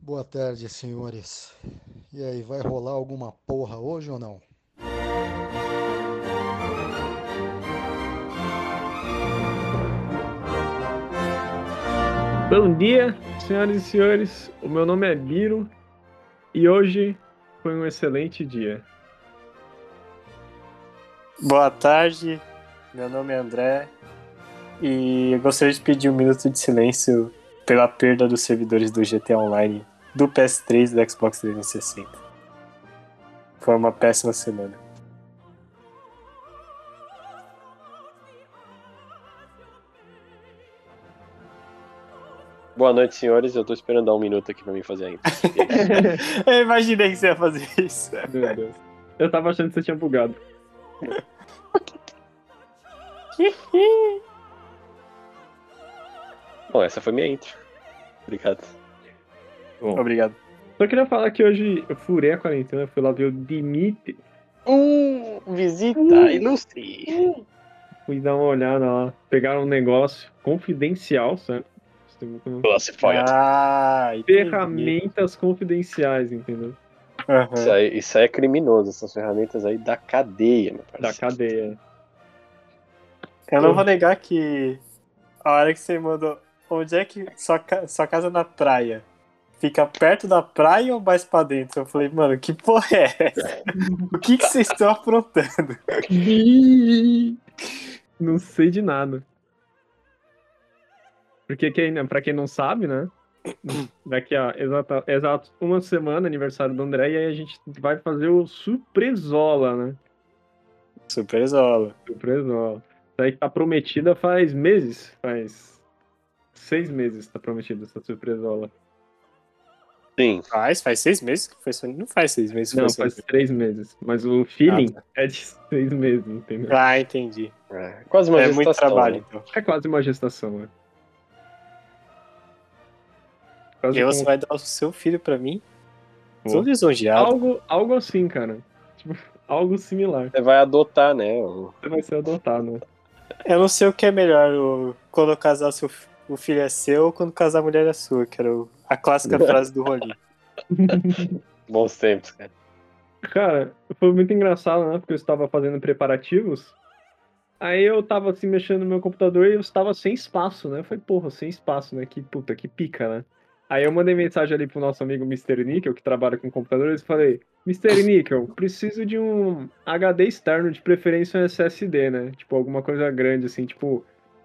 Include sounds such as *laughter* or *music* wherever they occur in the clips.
Boa tarde, senhores. E aí, vai rolar alguma porra hoje ou não? Bom dia, senhoras e senhores. O meu nome é Biro e hoje foi um excelente dia. Boa tarde, meu nome é André e eu gostaria de pedir um minuto de silêncio pela perda dos servidores do GTA Online do PS3 e do Xbox 360. Foi uma péssima semana. Boa noite, senhores. Eu tô esperando dar um minuto aqui pra mim fazer ainda. *laughs* eu imaginei que você ia fazer isso. *laughs* Meu Deus. Eu tava achando que você tinha bugado. Bom, essa foi minha intro. Obrigado. Bom, Obrigado. só queria falar que hoje eu furei a quarentena, fui lá ver o Dimitri, Um, visita ilustre. fui dar uma olhada lá, pegaram um negócio confidencial, muito- Classified. Ah. Ferramentas confidenciais, entendeu? Aham. Isso, aí, isso aí é criminoso, essas ferramentas aí da cadeia, meu Da parceiro. cadeia. Eu não vou negar que a hora que você mandou. Onde é que sua, sua casa na praia? Fica perto da praia ou mais pra dentro? Eu falei, mano, que porra é essa? o que, que vocês estão aprontando? *laughs* Não sei de nada. Porque quem, pra quem não sabe, né? Daqui a exata, exato uma semana, aniversário do André, e aí a gente vai fazer o Surpresola, né? Super Zola. Surpresola. Isso aí tá prometida faz meses. Faz seis meses tá prometida essa Surpresola. Sim. Faz, faz seis meses que foi. Não faz seis meses que Não, foi faz três meses. Mas o feeling Ah, é de seis meses, entendeu? Ah, entendi. É, quase uma é muito gestação, trabalho, né? então. É quase uma gestação, né? Quase E aí como- você vai dar o seu filho pra mim? Sou lisonjeado. Algo, algo assim, cara. Tipo, *laughs* algo similar. Você vai adotar, né? o- Você vai ser adotado, né? Eu não sei o que é melhor, o- quando casar seu, fi- o filho é seu ou quando casar a mulher é sua, que era o- a clássica *laughs* frase do Rolim. Bons tempos, cara. Cara, foi muito engraçado, né? Porque eu estava fazendo preparativos. Aí eu tava assim mexendo no meu computador e eu estava sem espaço, né? Eu falei, porra, sem espaço, né? Que puta, que pica, né? Aí eu mandei mensagem ali pro nosso amigo Mr. Nickel, que trabalha com computadores, e falei, Mr. Nickel, preciso de um HD externo, de preferência um SSD, né? Tipo, alguma coisa grande, assim, tipo,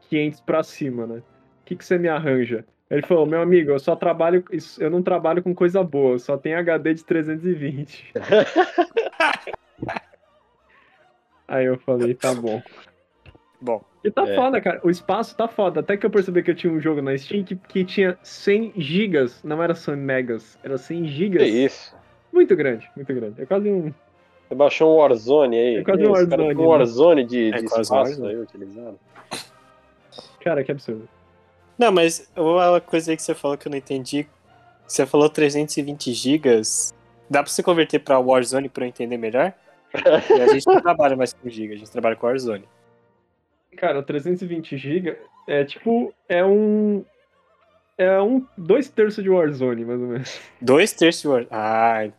500 pra cima, né? O que, que você me arranja? Ele falou, meu amigo, eu só trabalho, eu não trabalho com coisa boa, só tenho HD de 320. *laughs* Aí eu falei, tá bom. Bom, E tá É. foda, cara. O espaço tá foda. Até que eu percebi que eu tinha um jogo na Steam que, que tinha 100 gigas. Não era 100 megas, era 100 Que gigas. isso? Muito grande, muito grande. É quase um. Você baixou um Warzone aí? É quase um Warzone, tem um né? Warzone de, É de espaço Warzone. aí utilizado. Cara, que absurdo. Não, mas uma coisa aí que você falou que eu não entendi. Você falou 320 gigas. Dá pra você converter pra Warzone pra eu entender melhor? E a gente *laughs* não trabalha mais com giga, a gente trabalha com Warzone. Cara, 320 GB é tipo. É um. É um. Dois terços de Warzone, mais ou menos. Dois terços de Warzone. Ah,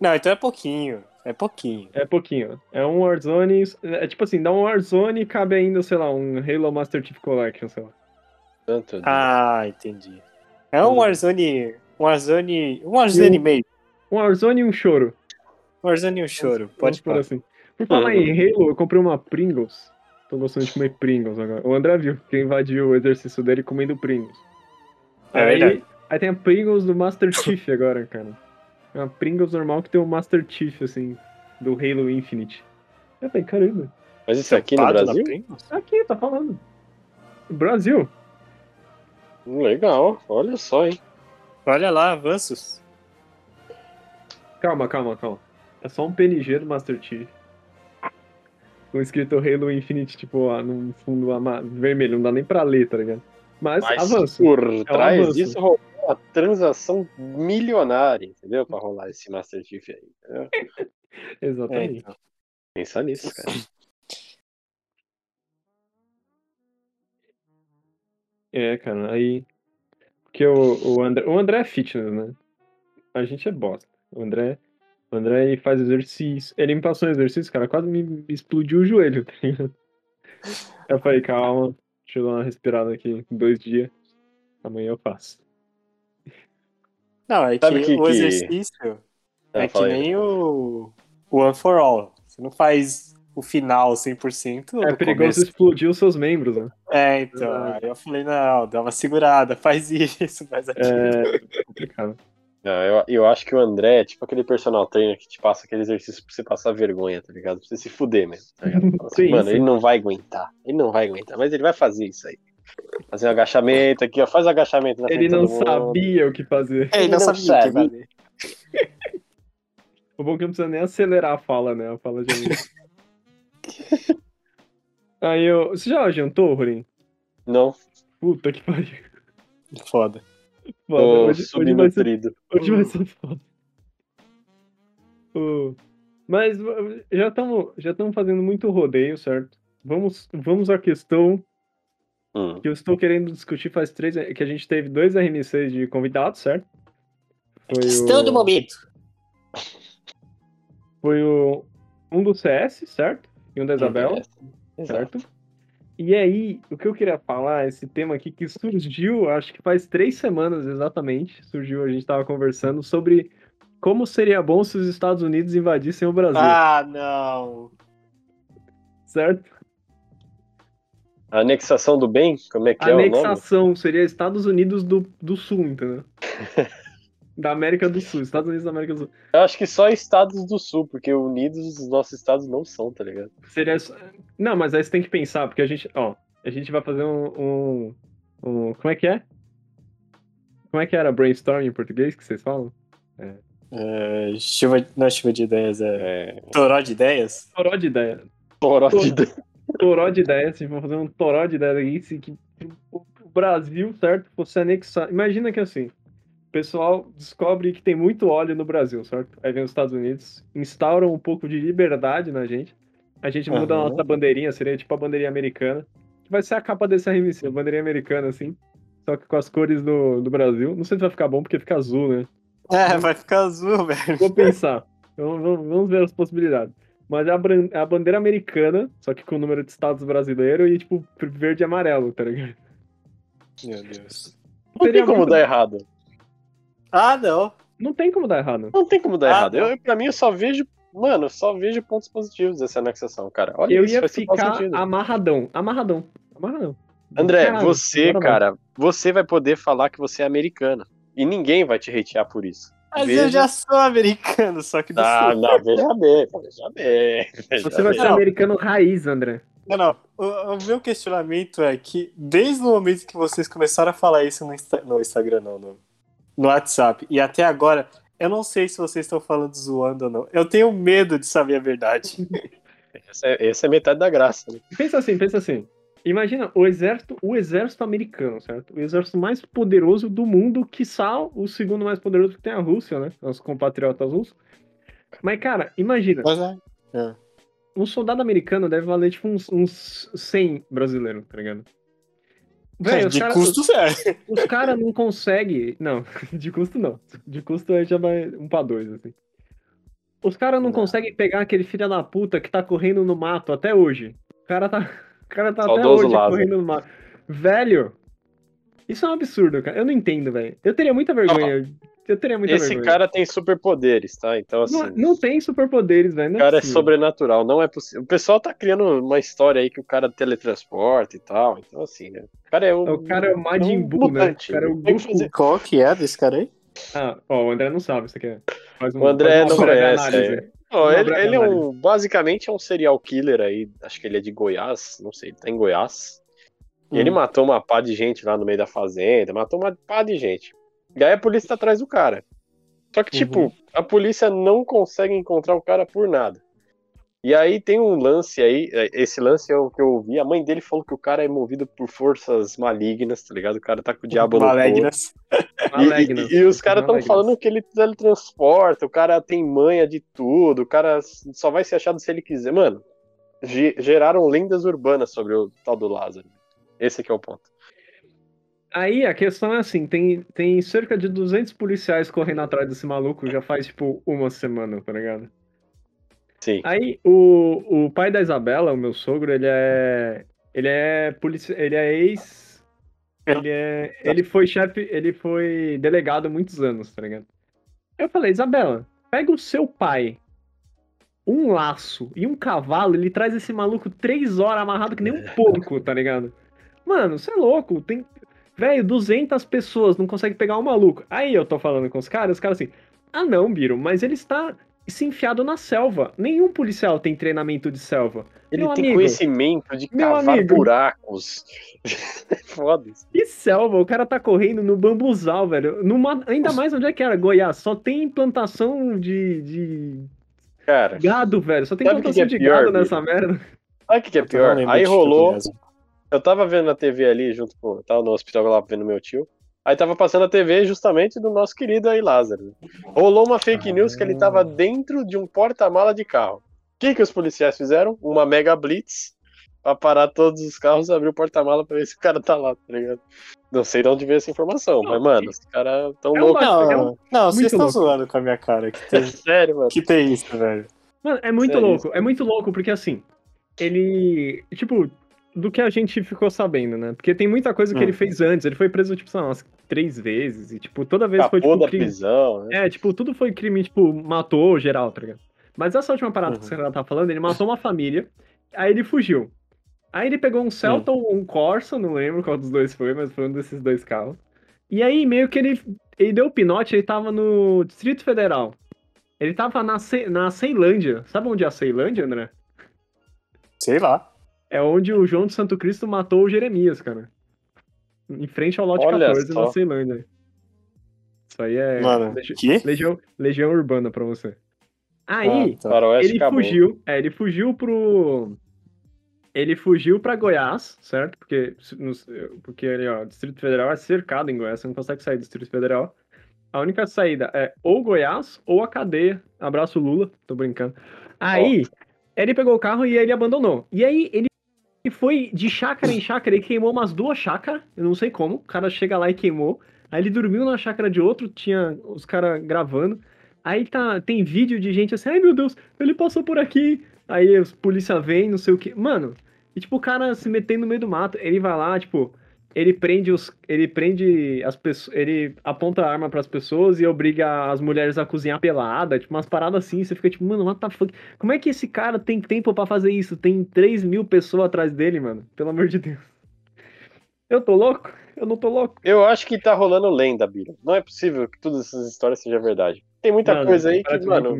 não, então é pouquinho. É pouquinho. É pouquinho. É um Warzone. É tipo assim, dá um Warzone e cabe ainda, sei lá, um Halo Master Chief Collection, sei lá. Tanto. Ah, entendi. É um Warzone. Um Warzone. Um Warzone E meio. Um Warzone e um choro. Um Warzone e um choro. Pode pôr. assim. Por falar em Halo, eu comprei uma Pringles. Tô gostando de comer Pringles agora. O André viu que invadiu o exercício dele comendo Pringles. É aí, verdade. aí tem a Pringles do Master Chief agora, cara. É uma Pringles normal que tem o Master Chief, assim, do Halo Infinite. Eu falei, caramba. Mas isso aqui no Brasil? Pringles? Aqui, tá falando. Brasil. Legal, olha só, hein? Olha lá, avanços. Calma, calma, calma. É só um PNG do Master Chief. Com escrito Halo Infinite, tipo, ah, num fundo vermelho. Não dá nem pra ler, tá ligado? Mas, Mas avanço. por trás avanço. disso rolou uma transação milionária, entendeu? Pra rolar esse Master Chief aí. entendeu? *laughs* É, Exatamente. então. Pensa nisso, cara. É, cara, aí. Porque o, o, André, o André é fitness, né? a gente é bosta. O André, o André faz exercício. Ele me passou um exercício, cara, quase me, explodiu o joelho, *laughs* tá ligado? Eu falei, calma, deixa eu dar uma respirada aqui, dois dias. Amanhã eu faço. Não, é que, Sabe que- o que- exercício Ah, é que aí. nem o, o One for All. Você não faz o final 100%. É perigoso começo. explodir os seus membros, né? É, então. Ah. Aí eu falei, não, dá uma segurada, *laughs* faz isso, faz aquilo. É complicado. Não, eu, eu acho que o André é tipo aquele personal trainer que te passa aquele exercício pra você passar vergonha, tá ligado? Pra você se fuder mesmo, tá assim, Sim, Mano, ele não vai aguentar. Ele não vai aguentar, mas ele vai fazer isso aí. Fazer um agachamento aqui, ó. Faz o agachamento na Ele frente de não sabia o que fazer. É, ele não não sabia o que fazer. *laughs* O bom é que não precisa nem acelerar a fala, né? A fala já. *laughs* Aí eu. Você já jantou, Rorim? Não, Puta que pariu. Foda. Foda, tô hoje, hoje vai ser, subnutrido. hoje vai ser foda. Ô, Mas já estamos já tamo fazendo muito rodeio, certo? Vamos, vamos à questão Hum. que eu estou querendo discutir faz três. Que a gente teve dois RMCs de convidados, certo? Foi o, momento. Foi o. Um do CS, certo? E um da Isabela. Exato. certo? E aí, o que eu queria falar, esse tema aqui que surgiu, acho que faz três semanas exatamente, surgiu, a gente tava conversando sobre como seria bom se os Estados Unidos invadissem o Brasil, Ah, não. certo? A anexação do bem? Como é que é o nome? Anexação seria Estados Unidos do, do Sul, entendeu? *laughs* da América do Sul, Estados Unidos da América do Sul. Eu acho que só estados do sul, porque unidos os nossos estados não são, tá ligado? Seria. só- Não, mas aí você tem que pensar, porque a gente, ó, a gente vai fazer um, um, um- Como é que é? Como é que era brainstorm em português que vocês falam? É, chuva, não é chuva de ideias, é. Toró de ideias? Toró de ideia. Toró de Toró de ideia, assim, vamos fazer um toró de ideia aqui, se que o o Brasil, certo, fosse anexar. Imagina que assim, o pessoal descobre que tem muito óleo no Brasil, certo? Aí vem os Estados Unidos, instauram um pouco de liberdade na gente. A gente muda a Aham. nossa bandeirinha, seria tipo a bandeirinha americana. Que vai ser a capa desse RMC, a bandeirinha americana, assim. Só que com as cores do, do Brasil. Não sei se vai ficar bom porque fica azul, né? É, vai ficar azul, velho. Vou pensar. Vamos, vamos- ver as possibilidades. Mas é a, é a bandeira americana, só que com o número de estados brasileiro e, tipo, verde e amarelo, tá ligado? Meu Deus. Não tem como muito- dar errado. Ah, não. Não tem como dar errado. Não tem como dar Ah, errado. não. Eu, pra mim, eu só vejo. Mano, eu só vejo pontos positivos dessa anexação, cara. Olha Eu isso, ia ficar amarradão. Amarradão. Amarradão. André, Caralho, você, cara, você vai poder falar que você é americana. E ninguém vai te hatear por isso. Mas Veja- eu já sou americano, só que do Ah, sul. não, veja bem, veja bem. veja Você vai bem. ser americano raiz, André. Não, não. O, o meu questionamento é que desde o momento que vocês começaram a falar isso no, Insta- no Instagram, não, no, no WhatsApp, e até agora, eu não sei se vocês estão falando zoando ou não. Eu tenho medo de saber a verdade. *laughs* Essa é, essa é metade da graça. Né? Pensa assim, pensa assim. Imagina o exército, o exército americano, certo? O exército mais poderoso do mundo, quiçá o segundo mais poderoso que tem a Rússia, né? Os compatriotas russos. Mas, cara, imagina. Mas é. um soldado americano deve valer tipo uns, uns 100 brasileiros, tá ligado? Véi, os de cara- custo, é. Os caras não conseguem. Não, *laughs* de custo não. De custo aí já vai um pra dois, assim. Os caras não, Não. conseguem pegar aquele filho da puta que tá correndo no mato até hoje. O cara tá, *laughs* o cara tá até hoje Lázaro. correndo no mato. Velho, isso é um absurdo, cara. Eu não entendo, velho. Eu teria muita vergonha. Eu teria muita Esse vergonha. cara tem superpoderes, tá? Então, assim. não, não tem superpoderes, velho. O não cara é possível. sobrenatural, não é possível. O pessoal tá criando uma história aí que o cara teletransporta e tal. Então, assim, né? O cara é o. O cara é o Majin um Buu, né? mutante, O cara é o Goku. fazer- Qual que é desse cara aí? Ah, ó, o André não sabe isso aqui. é. Faz um, O André não conhece, análise. é. Uma ele, ele é um. Basicamente é um serial killer aí. Acho que ele é de Goiás. Não sei, ele tá em Goiás. E ele Hum. matou uma pá de gente lá no meio da fazenda. Matou uma pá de gente. E aí a polícia tá atrás do cara. Só que, tipo, Uhum. a polícia não consegue encontrar o cara por nada. E aí tem um lance aí, é, esse lance é o que eu ouvi. A mãe dele falou que o cara é movido por forças malignas, tá ligado? O cara tá com o diabo no corpo. Malignas. E, Malignas. e- e os caras estão Malignas. falando que ele teletransporta, o cara tem manha de tudo, o cara só vai ser achado se ele quiser. Mano, ge- geraram lendas urbanas sobre o tal do Lázaro. Esse que é o ponto. Aí a questão é assim, tem, tem cerca de 200 policiais correndo atrás desse maluco já faz, tipo, uma semana, tá ligado? Sim. Aí o, o pai da Isabela, o meu sogro, ele é. Ele é polici... ele é ex. Ele é. Ele foi chefe. Ele foi delegado há muitos anos, tá ligado? Eu falei, Isabela, pega o seu pai, um laço e um cavalo, ele traz esse maluco três horas amarrado que nem um *laughs* porco, tá ligado? Mano, você é louco, tem. Velho, 200 pessoas não consegue pegar um maluco. Aí eu tô falando com os caras, os caras assim, ah não, Biro, mas ele está se enfiado na selva. Nenhum policial tem treinamento de selva. Ele Meu tem amigo, conhecimento de cavar amigo. buracos. *laughs* Foda-se. Que selva? O cara tá correndo no bambuzal, velho. Numa... Ainda mais onde é que era? Goiás. Só tem implantação de, de Cara, gado, velho. Só tem Sabe o que implantação que é de pior, gado nessa merda. sabe o que, que é pior? Aí rolou. Eu tava vendo na TV ali, junto com. Tava no hospital lá vendo meu tio. Aí tava passando a TV justamente do nosso querido aí Lázaro. Rolou uma fake news que ele tava dentro de um porta-mala de carro. O que, que os policiais fizeram? Uma mega blitz pra parar todos os carros e abrir o porta-mala pra ver se o cara tá lá, tá ligado? Não sei de onde veio essa informação, mas, mano, os caras tão É loucos. bagulho- é um- Não, não, vocês estão zoando com a minha cara. Que tem, *laughs* Sério, mano. que tem isso, velho. Mano, é muito Sério louco. É muito louco porque, assim, ele... Tipo, do que a gente ficou sabendo, né? Porque tem muita coisa que Hum. ele fez antes. Ele foi preso, tipo, sei lá, umas três vezes. E, tipo, toda vez foi, tipo, da crime... prisão, né? É, tipo, tudo foi crime, tipo, matou geral, tá ligado? Mas essa última parada Uhum. que você tá falando, ele matou uma família, aí ele fugiu. Aí ele pegou um Celta ou um Corsa, não lembro qual dos dois foi, mas foi um desses dois carros. E aí, meio que ele, ele deu o pinote, ele tava no Distrito Federal. Ele tava na, Ce- na Ceilândia. Sabe onde é a Ceilândia, André? Sei lá. É onde o João de Santo Cristo matou o Jeremias, cara. Em frente ao lote Olha 14 na só. Ceilândia. Isso aí é Mano, legi- que? legião, legião urbana pra você. Aí, Ah, tá. Ele acabou. fugiu, é, ele fugiu pro. Ele fugiu pra Goiás, certo? Porque, porque ele, ó, Distrito Federal é cercado em Goiás, você não consegue sair do Distrito Federal. A única saída é ou Goiás ou a cadeia. Abraço Lula, tô brincando. Aí, ele pegou o carro e ele abandonou. E aí, ele foi de chácara em chácara, ele queimou umas duas chácaras, eu não sei como. O cara chega lá e queimou. Aí ele dormiu na chácara de outro, tinha os caras gravando. Aí tá, tem vídeo de gente assim, ai meu Deus, ele passou por aqui. Aí os polícia vem, não sei o que. Mano, e tipo, o cara se metendo no meio do mato, ele vai lá, tipo, ele prende os. Ele prende as pessoas. Ele aponta a arma pras pessoas e obriga as mulheres a cozinhar pelada, tipo, umas paradas assim, você fica tipo, mano, what the fuck? Como é que esse cara tem tempo pra fazer isso? Tem 3 mil pessoas atrás dele, mano. Pelo amor de Deus. Eu tô louco? Eu não tô louco. Eu acho que tá rolando lenda, Biro. Não é possível que todas essas histórias sejam verdade. Tem muita Mano, coisa aí para que, mano,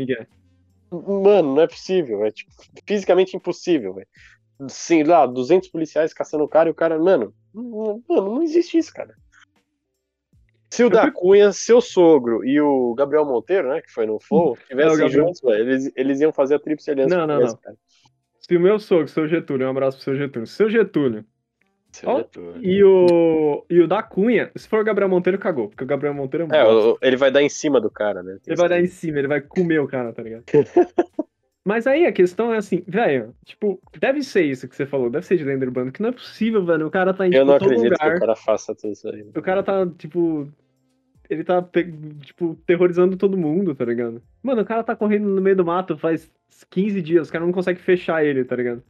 mano, não é possível. É tipo, fisicamente impossível, velho. Sim, lá, 200 policiais caçando o cara e o cara, mano, não- mano, não existe isso, cara. Se o Eu da fico- Cunha, seu sogro e o Gabriel Monteiro, né, que foi no Flow, tivessem Gabriel. juntos, velho, eles, eles iam fazer a tríplice aliança. Não, não, esse não. cara. Se o meu sogro, seu Getúlio, um abraço pro seu Getúlio. Seu Getúlio Seu Ó, Getúlio. e o, e o da Cunha, se for o Gabriel Monteiro, cagou. Porque o Gabriel Monteiro é, É, o- ele vai dar em cima do cara, né? Ele vai dar em cima, ele vai comer o cara, tá ligado? *laughs* Mas aí a questão é assim, velho, tipo, deve ser isso que você falou, deve ser de lenda urbana, que não é possível, velho. O cara tá em Eu tipo, não todo acredito que lugar. o cara faça tudo isso aí. O cara tá, tipo. Ele tá, tipo, terrorizando todo mundo, tá ligado? Mano, o cara tá correndo no meio do mato faz 15 dias, os caras não conseguem fechar ele, tá ligado?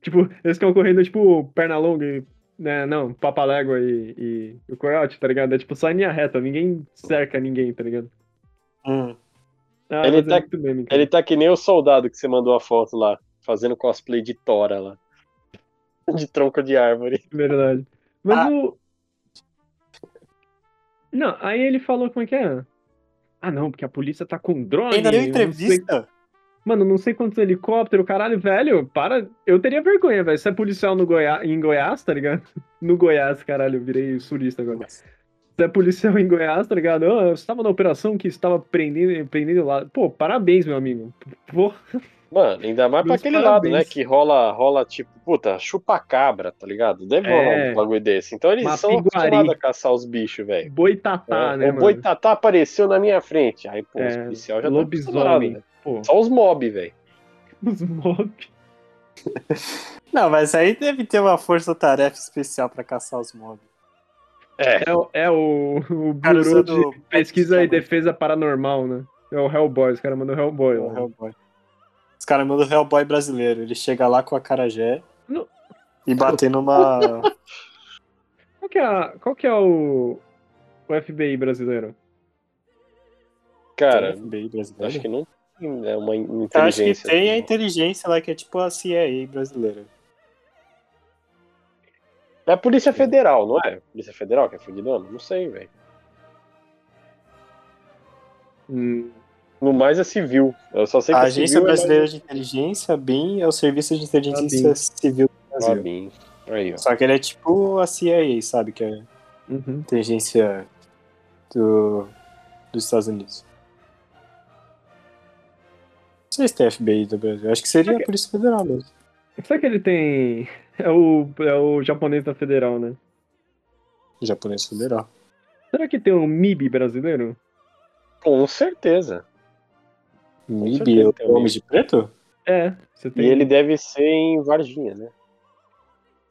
Tipo, eles estão correndo, tipo, perna longa e. Né, não, Papalégua e, e o Coyote, tá ligado? É tipo só em linha reta, ninguém cerca ninguém, tá ligado? Hum. Ah, Ele é tá- muito meme. Ele tá que nem o soldado que você mandou a foto lá, fazendo cosplay de Tora lá. *laughs* De tronco de árvore. Verdade. Mas Ah. o. Não, aí ele falou como é que é? Ah, não, porque a polícia tá com drone. Ainda deu não sei- entrevista? Mano, não sei quantos helicópteros, caralho, velho, para. Eu teria vergonha, velho. Você é policial no Goiá... em Goiás, tá ligado? *laughs* No Goiás, caralho, eu virei surista agora. Você é policial *laughs* em Goiás, tá ligado? Ah, você estava na operação que estava prendendo, prendendo lá. Pô, parabéns, meu amigo. Pô, Mano, ainda mais pra aquele parabéns. lado, né? Que rola, rola tipo, puta, chupa-cabra, tá ligado? Deve rolar É. um bagulho desse. Então eles são acostumados a caçar os bichos, velho. boitatá, É, né, o mano? boitatá apareceu na minha frente. Aí, pô, os É, policiais já estão lobisomem. acostumados, né? Pô, Só os mob, velho. *laughs* os mob. Não, mas aí deve ter uma força-tarefa especial pra caçar os mobs. É, É, o- é o, o Bureau de Pesquisa e. Defesa Paranormal, né? É o Hellboy, os caras mandam Hellboy. O lá. Hellboy. Os caras mandam o Hellboy brasileiro. Ele chega lá com a Carajé Não. e bater numa. *laughs* Qual que é, a- qual que é o, o FBI brasileiro? cara, FBI brasileiro. acho que não tem é uma Eu inteligência. acho que tem a assim. inteligência lá, que é tipo a CIA brasileira. É a Polícia Federal, não é? Polícia Federal que é fudidona? Não sei, velho. Hum, No mais é civil. Eu só sei que A a Agência civil Brasileira de Inteligência, BIM, é o Serviço de Inteligência BIM. Civil do é Brasil. Fabinho. Aí, ó. Só que ele é tipo a CIA, sabe? Que é a uhum. inteligência do, dos Estados Unidos. Não sei se tem FBI do Brasil. Acho que seria a Polícia Federal mesmo. Será que ele tem. É o, é o japonês da Federal, né? Japonês Federal. Será que tem um MIB brasileiro? Com certeza. MIB, certeza o tem um Homem de Preto? É, você E tem. ele deve ser em Varginha, né?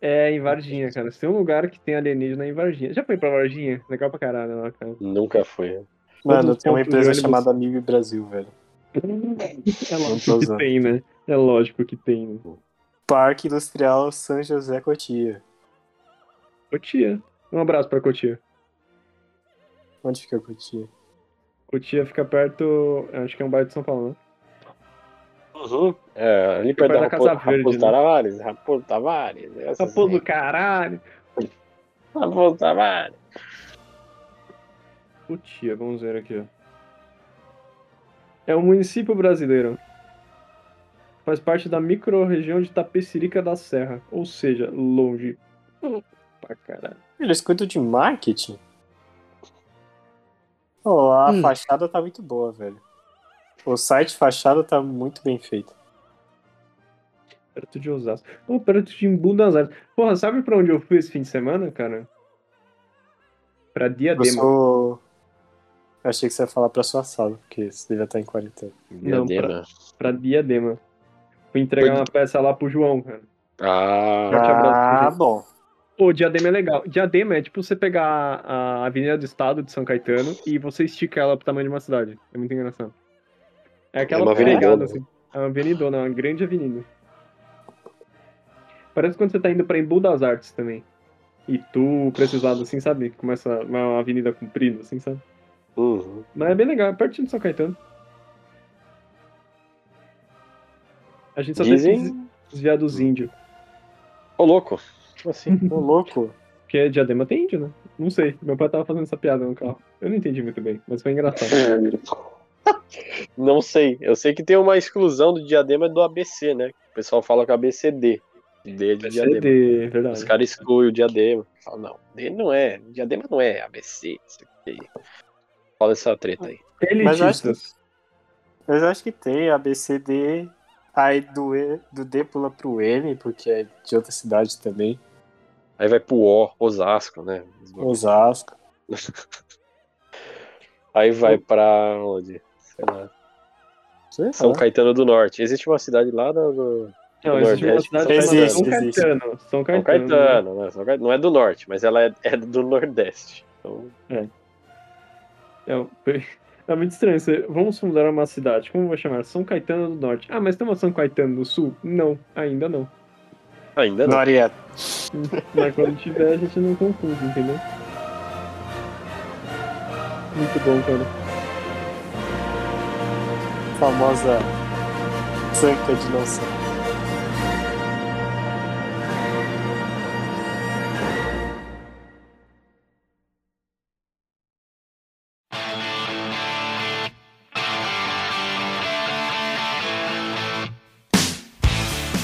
É, em Varginha, cara. Se tem um lugar que tem alienígena é em Varginha. Já foi pra Varginha? Legal pra caralho lá, cara. Nunca foi. Mano, tem uma empresa ônibus. chamada MIB Brasil, velho. *laughs* É lógico que tem, né? É lógico que tem. Né? Parque Industrial São José Cotia. Cotia. Um abraço pra Cotia. Onde fica Cotia? Cotia fica perto. Acho que é um bairro de São Paulo, né? Uhum. É, ali perto da da Casa Raposo, Verde, Raposo né? Tavares. Raposo Tavares. essas Raposo do caralho. Raposo Tavares. Cotia, vamos ver aqui, ó. É um município brasileiro. Faz parte da micro-região de Tapecirica da Serra. Ou seja, longe. Pra caralho. Eles cuidam de marketing? Oh, a Hum. fachada tá muito boa, velho. O site fachada tá muito bem feito. Perto de Osasco. Pô, perto de Embu das Artes. Porra, sabe pra onde eu fui esse fim de semana, cara? Pra Eu Diadema. sou. Eu achei que você ia falar pra sua sala, porque você devia estar em quarentena. Não, Diadema. Pra Diadema. Fui entregar Foi- uma peça lá pro João, cara. Ah, abraço, Ah, bom. Pô, Diadema é legal. Diadema é tipo você pegar a Avenida do Estado de São Caetano e você estica ela pro tamanho de uma cidade. É muito engraçado. É aquela É uma pegada, avenidona, assim. É uma avenidona, é uma grande avenida. Parece quando você tá indo pra Embu das Artes também. E tu, lados, assim, sabe? Começa uma avenida comprida, assim, sabe? uhum. Mas é bem legal, é pertinho de São Caetano. A gente só tem que Dizem. desviar dos índios. Ô, louco. Como assim? Ô, louco. Porque Diadema tem índio, né? Não sei. Meu pai tava fazendo essa piada no carro. Eu não entendi muito bem, mas foi engraçado. *laughs* Não sei. Eu sei que tem uma exclusão do diadema do ABC, né? O pessoal fala que é ABCD. D de diadema. CD, verdade. Os caras excluem o diadema. Falam, não, D não é. Diadema não é ABC. Fala essa treta aí. Mas eu acho que- Elitistas. Mas eu acho que tem ABCD. Aí do, e, do D pula pro M, porque é de outra cidade também. Aí vai pro O, Osasco, né? Osasco. *laughs* Aí vai pra onde? Sei lá. Sei São lá. Caetano do Norte. Existe uma cidade lá no, no Não, do existe uma Nordeste, cidade São chamada São Caetano. Existe, Caetano. São São Caetano. Caetano, né? São Caetano. Não é do Norte, mas ela é, é do Nordeste. Então, É, foi- é muito estranho. Você- Vamos fundar uma cidade. Como vai chamar? São Caetano do Norte. Ah, mas tem uma São Caetano do Sul? Não, ainda não. ainda não. Norieta. *laughs* Mas quando tiver, a gente não confunde, entendeu? Muito bom, cara. Famosa sanca de não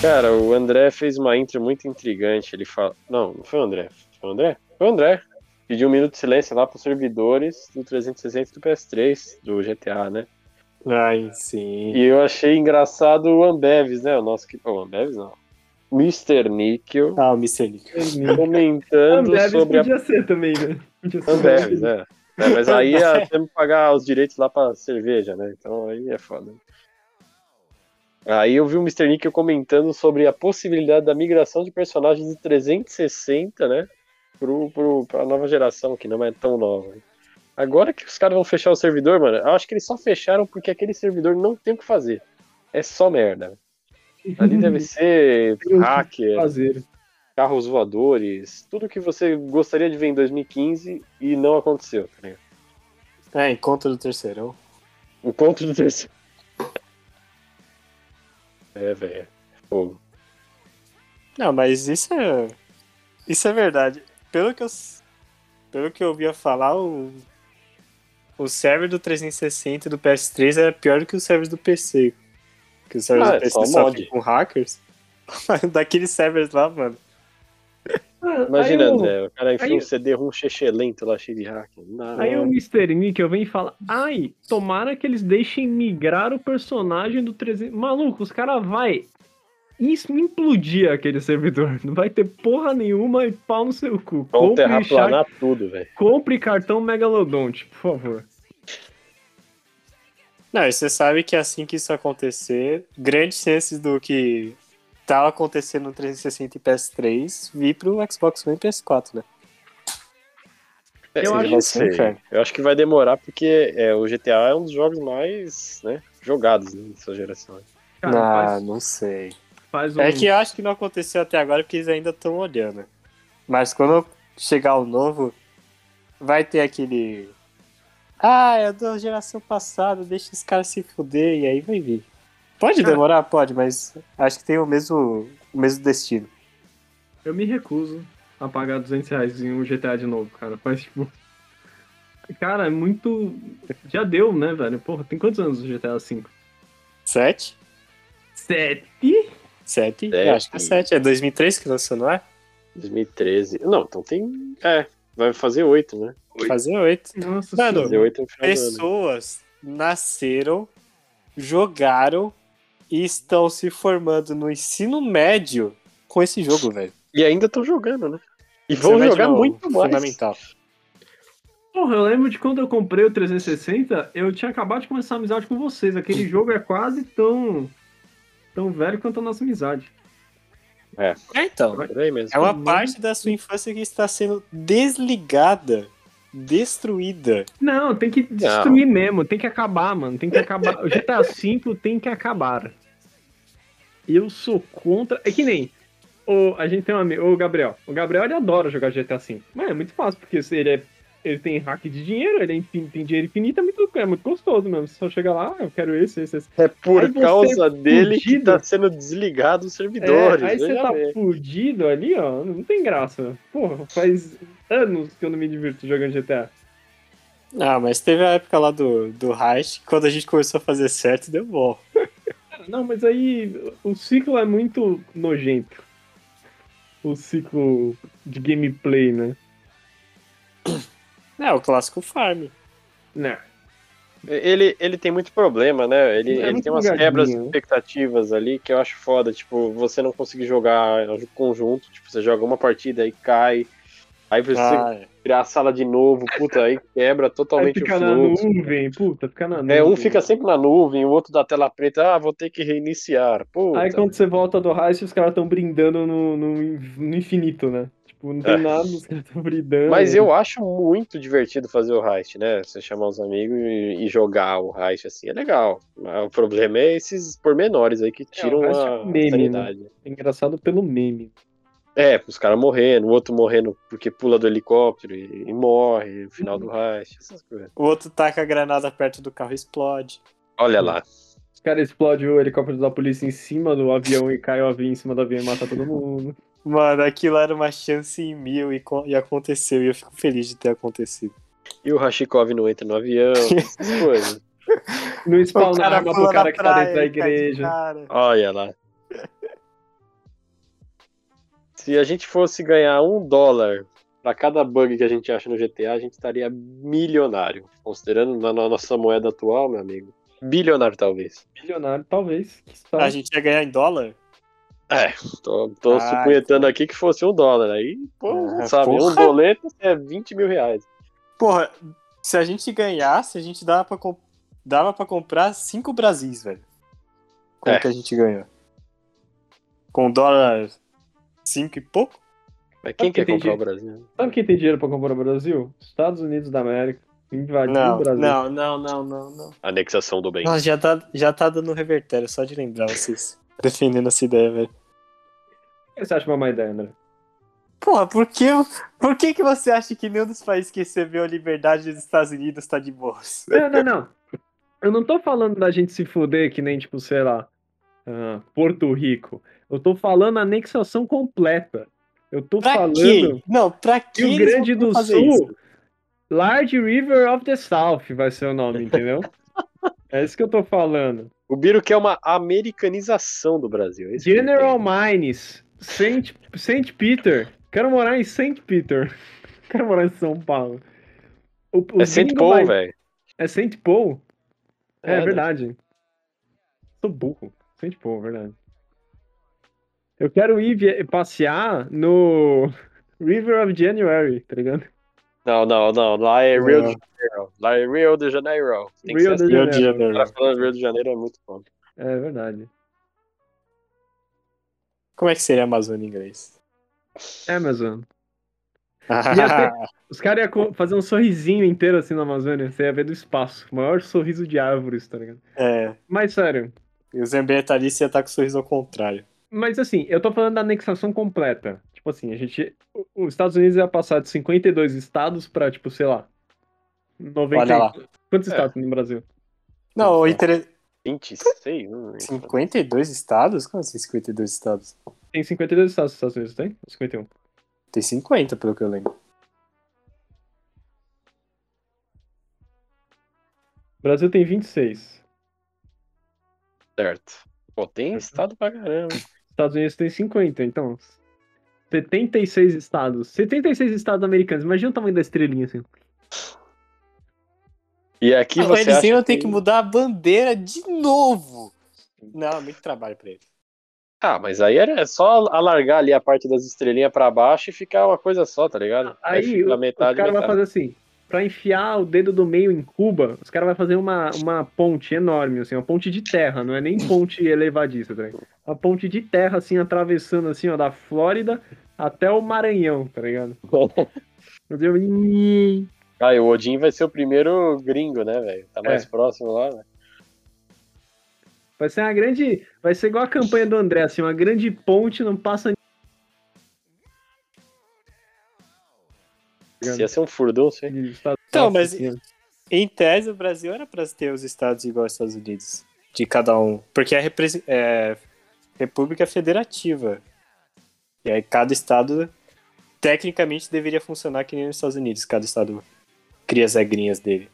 Cara, o André fez uma intro muito intrigante. Ele fala. Não, não foi o André. Foi o André? Foi o André. Pediu um minuto de silêncio lá pros servidores do 360 e do PS3, do GTA, né? Ai, sim. E eu achei engraçado o Ambeves, né? O nosso que. O Ambeves não. Mr. Nickel Ah, o Micelic. comentando Ambev sobre a podia ser também, né? Podia ser Ambev, né? É, mas aí *laughs* ia ter que pagar os direitos lá pra cerveja, né? Então aí é foda. Aí eu vi o Mr. Nickel comentando sobre a possibilidade da migração de personagens de 360, né? pro, pro, pra nova geração, que não é tão nova. Agora que os caras vão fechar o servidor, mano, eu acho que eles só fecharam porque aquele servidor não tem o que fazer. É só merda. Ali *laughs* deve ser hacker, fazer. carros voadores, tudo que você gostaria de ver em 2015 e não aconteceu, tá ligado? É, encontro do terceirão. O ponto do terceiro. É, velho. Fogo. Não, mas isso é. Isso é verdade. Pelo que eu. Pelo que eu ouvia falar, o. O server do 360 e do PS3 é pior do que o server do PC. Que o server Ah, do é PC só sofre mod. com hackers. *laughs* Daqueles servers lá, mano. *laughs* Imagina, aí o- André, o cara enfia um CD-ROM lento lá cheio de hacker. Não. Aí o Mr. Nick eu venho e fala, ai, tomara que eles deixem migrar o personagem do 300... Maluco, os caras vai isso implodir aquele servidor. Não vai ter porra nenhuma e pau no seu cu. Vão terraplanar tudo, velho. compre cartão Megalodonte, por favor. Não, e você sabe que assim que isso acontecer, grandes chances do que tava acontecendo no 360 e PS3 vir pro Xbox One e PS4, né? É, Eu acho. Eu acho que vai demorar porque é, o GTA é um dos jogos mais né, jogados né, dessa geração. Cara, não, faz, não sei. faz um... É que eu acho que não aconteceu até agora porque eles ainda estão olhando. Mas quando chegar o novo, vai ter aquele. Ah, é da geração passada, deixa os caras se fuder e aí vai vir. Pode Cara- demorar? Pode, mas acho que tem o mesmo, o mesmo destino. Eu me recuso a pagar 200 reais em um GTA de novo, cara. Faz tipo. Cara, é muito. Já deu, né, velho? Porra, tem quantos anos o GTA V? Sete? Sete? Sete? Acho que é sete. É 2003 que lançou, não é? 2013. Não, então tem. É, vai fazer oito, né? Fazer oito. Nossa Mano, Fazer oito no final do ano. Pessoas nasceram, jogaram e estão se formando no ensino médio com esse jogo, velho. E ainda estão jogando, né? E vão Ensino jogar muito mais. Fundamental. Porra, eu lembro de quando eu comprei o 360, eu tinha acabado de começar a amizade com vocês. Aquele jogo é quase tão. tão velho quanto a nossa amizade. É, então. Por aí mesmo. É uma parte da sua infância que está sendo desligada, destruída. Não, tem que destruir mesmo, tem que acabar, mano. Tem que acabar. O GTA V tem que acabar. Eu sou contra. É que nem. O, a gente tem um amigo, o Gabriel. O Gabriel ele adora jogar GTA V. Mas é muito fácil, porque ele é. Ele tem hack de dinheiro, ele é infin- tem dinheiro infinito, é muito, é muito gostoso mesmo. Você só chega lá, ah, eu quero esse, esse, esse. É por Aí causa é dele que fudido. tá sendo desligado os servidores. É, aí você tá fudido ali, ó, não tem graça. Porra, faz anos que eu não me divirto jogando GTA. Ah, mas teve a época lá do, do Heist, quando a gente começou a fazer certo, deu bom. Não, mas aí o ciclo é muito nojento. O ciclo de gameplay, né? *coughs* É, o clássico farm. Né. Ele, ele tem muito problema, né? Ele, É ele tem umas quebras de né? expectativas ali que eu acho foda. Tipo, você não conseguir jogar conjunto. Tipo, você joga uma partida e cai. Aí você Ah, é. criar a sala de novo, puta, aí quebra Aí totalmente fica o na fluxo. nuvem, puta, fica na nuvem. É, um fica sempre na nuvem, o outro da tela preta, ah, vou ter que reiniciar. Puta. Aí quando você volta do heist, os caras estão brindando no, no, no infinito, né? Tipo, não tem É. nada, os caras estão brindando. Mas eu acho muito divertido fazer o heist, né? Você chamar os amigos e, e jogar o heist assim, é legal. Mas o problema é esses pormenores aí que tiram heist é a um meme, sanidade. É engraçado pelo meme. É, os caras morrendo, o outro morrendo porque pula do helicóptero e, e morre no final Uhum. do heist, essas coisas. O outro taca a granada perto do carro e explode. Olha lá. Os caras explodem o helicóptero da polícia em cima do avião e cai o avião em cima do avião e mata todo mundo. Mano, aquilo era uma chance em mil e, e aconteceu. E eu fico feliz de ter acontecido. E o Rashikov não entra no avião, *laughs* essas coisas. Não spawna arma pro cara que tá dentro da igreja. Olha lá. Se a gente fosse ganhar um dólar pra cada bug que a gente acha no GTA, a gente estaria milionário. Considerando na nossa moeda atual, meu amigo. Bilionário, talvez. Milionário, talvez. Que A gente ia ganhar em dólar? É, tô, tô Ah, supunhetando aqui que fosse um dólar. Aí, pô, Ah, sabe, um porra. boleto é 20 mil reais. Porra, se a gente ganhasse, a gente dava pra, com- dava pra comprar cinco Brasis, velho. Como É. que a gente ganhou? Com dólar cinco e pouco? Mas quem quer comprar o Brasil? Sabe quem tem dinheiro pra comprar o Brasil? Estados Unidos da América. Invadiu o Não, Brasil. não, não, não, não, não. Anexação do bem. Nossa, já tá, já tá dando revertério, só de lembrar vocês *laughs* defendendo essa ideia, velho. O que você acha uma má ideia, André? Porra, por que, por que, que você acha que nenhum dos países que recebeu a liberdade dos Estados Unidos tá de boas? Não, não, não. Eu não tô falando da gente se fuder que nem, tipo, sei lá, ah, Porto Rico. Eu tô falando anexação completa. Eu tô Pra falando quê? Não, pra que Rio Grande do Sul, isso? Large River of the South vai ser o nome, entendeu? *laughs* é isso que eu tô falando. O Biro quer uma americanização do Brasil. é General. Mines, Saint, Saint Peter. Quero morar em Saint Peter. *laughs* Quero morar em São Paulo. O, É os Saint Paul, vai- velho. É Saint Paul? É, É, né? verdade. Sou burro. Saint Paul, verdade. Eu quero ir passear no *laughs* River of January, tá ligado? Não, não, não. Lá é Rio de Janeiro. Lá é Rio de Janeiro. Tem que Rio ser de assim. Rio de Janeiro. O Janeiro. cara falando Rio de Janeiro é muito bom. É verdade. Como é que seria Amazônia em inglês? Amazon. *laughs* Ia Os caras iam fazer um sorrisinho inteiro assim na Amazônia. Você ia ver do espaço. O maior sorriso de árvores, tá ligado? é, Mas sério. e os ambientalistas iam estar com o sorriso ao contrário. Mas assim, eu tô falando da anexação completa. Tipo assim, a gente. Os Estados Unidos ia passar de 52 estados pra, tipo, sei lá. 90. Olha lá. Quantos É. estados tem no Brasil? Não, o inter... 26? Hum, 52 estados? Como assim 52 estados? Tem 52 estados nos Estados Unidos, tem? Ou 51. Tem 50, pelo que eu lembro. O Brasil tem 26. certo. Pô, tem estado pra caramba. Estados Unidos tem 50, então. 76 estados. 76 estados americanos. Imagina o tamanho da estrelinha assim. E aqui Ah, você eles acha iam ter que... que mudar a bandeira de novo. Não, muito trabalho pra eles. Ah, mas aí era só alargar ali a parte das estrelinhas pra baixo e ficar uma coisa só, tá ligado? Aí fica o- metade, caras vão metade. fazer assim. Pra enfiar o dedo do meio em Cuba, os caras vão fazer uma, uma ponte enorme, assim, uma ponte de terra, não é nem ponte elevadiça, tá ligado? Uma ponte de terra, assim, atravessando, assim, ó, da Flórida até o Maranhão, tá ligado? *laughs* Ah, e o Odin vai ser o primeiro gringo, né, velho? Tá mais É. próximo lá, né? Vai ser uma grande. Vai ser igual a campanha do André, assim, uma grande ponte, não passa. Se ia ser um furdão, Estados Então, mas- Em tese, o Brasil era pra ter os estados igual aos Estados Unidos. De cada um. Porque é, repre- é república federativa. E aí cada estado, tecnicamente, deveria funcionar que nem nos Estados Unidos. Cada estado cria as regrinhas dele.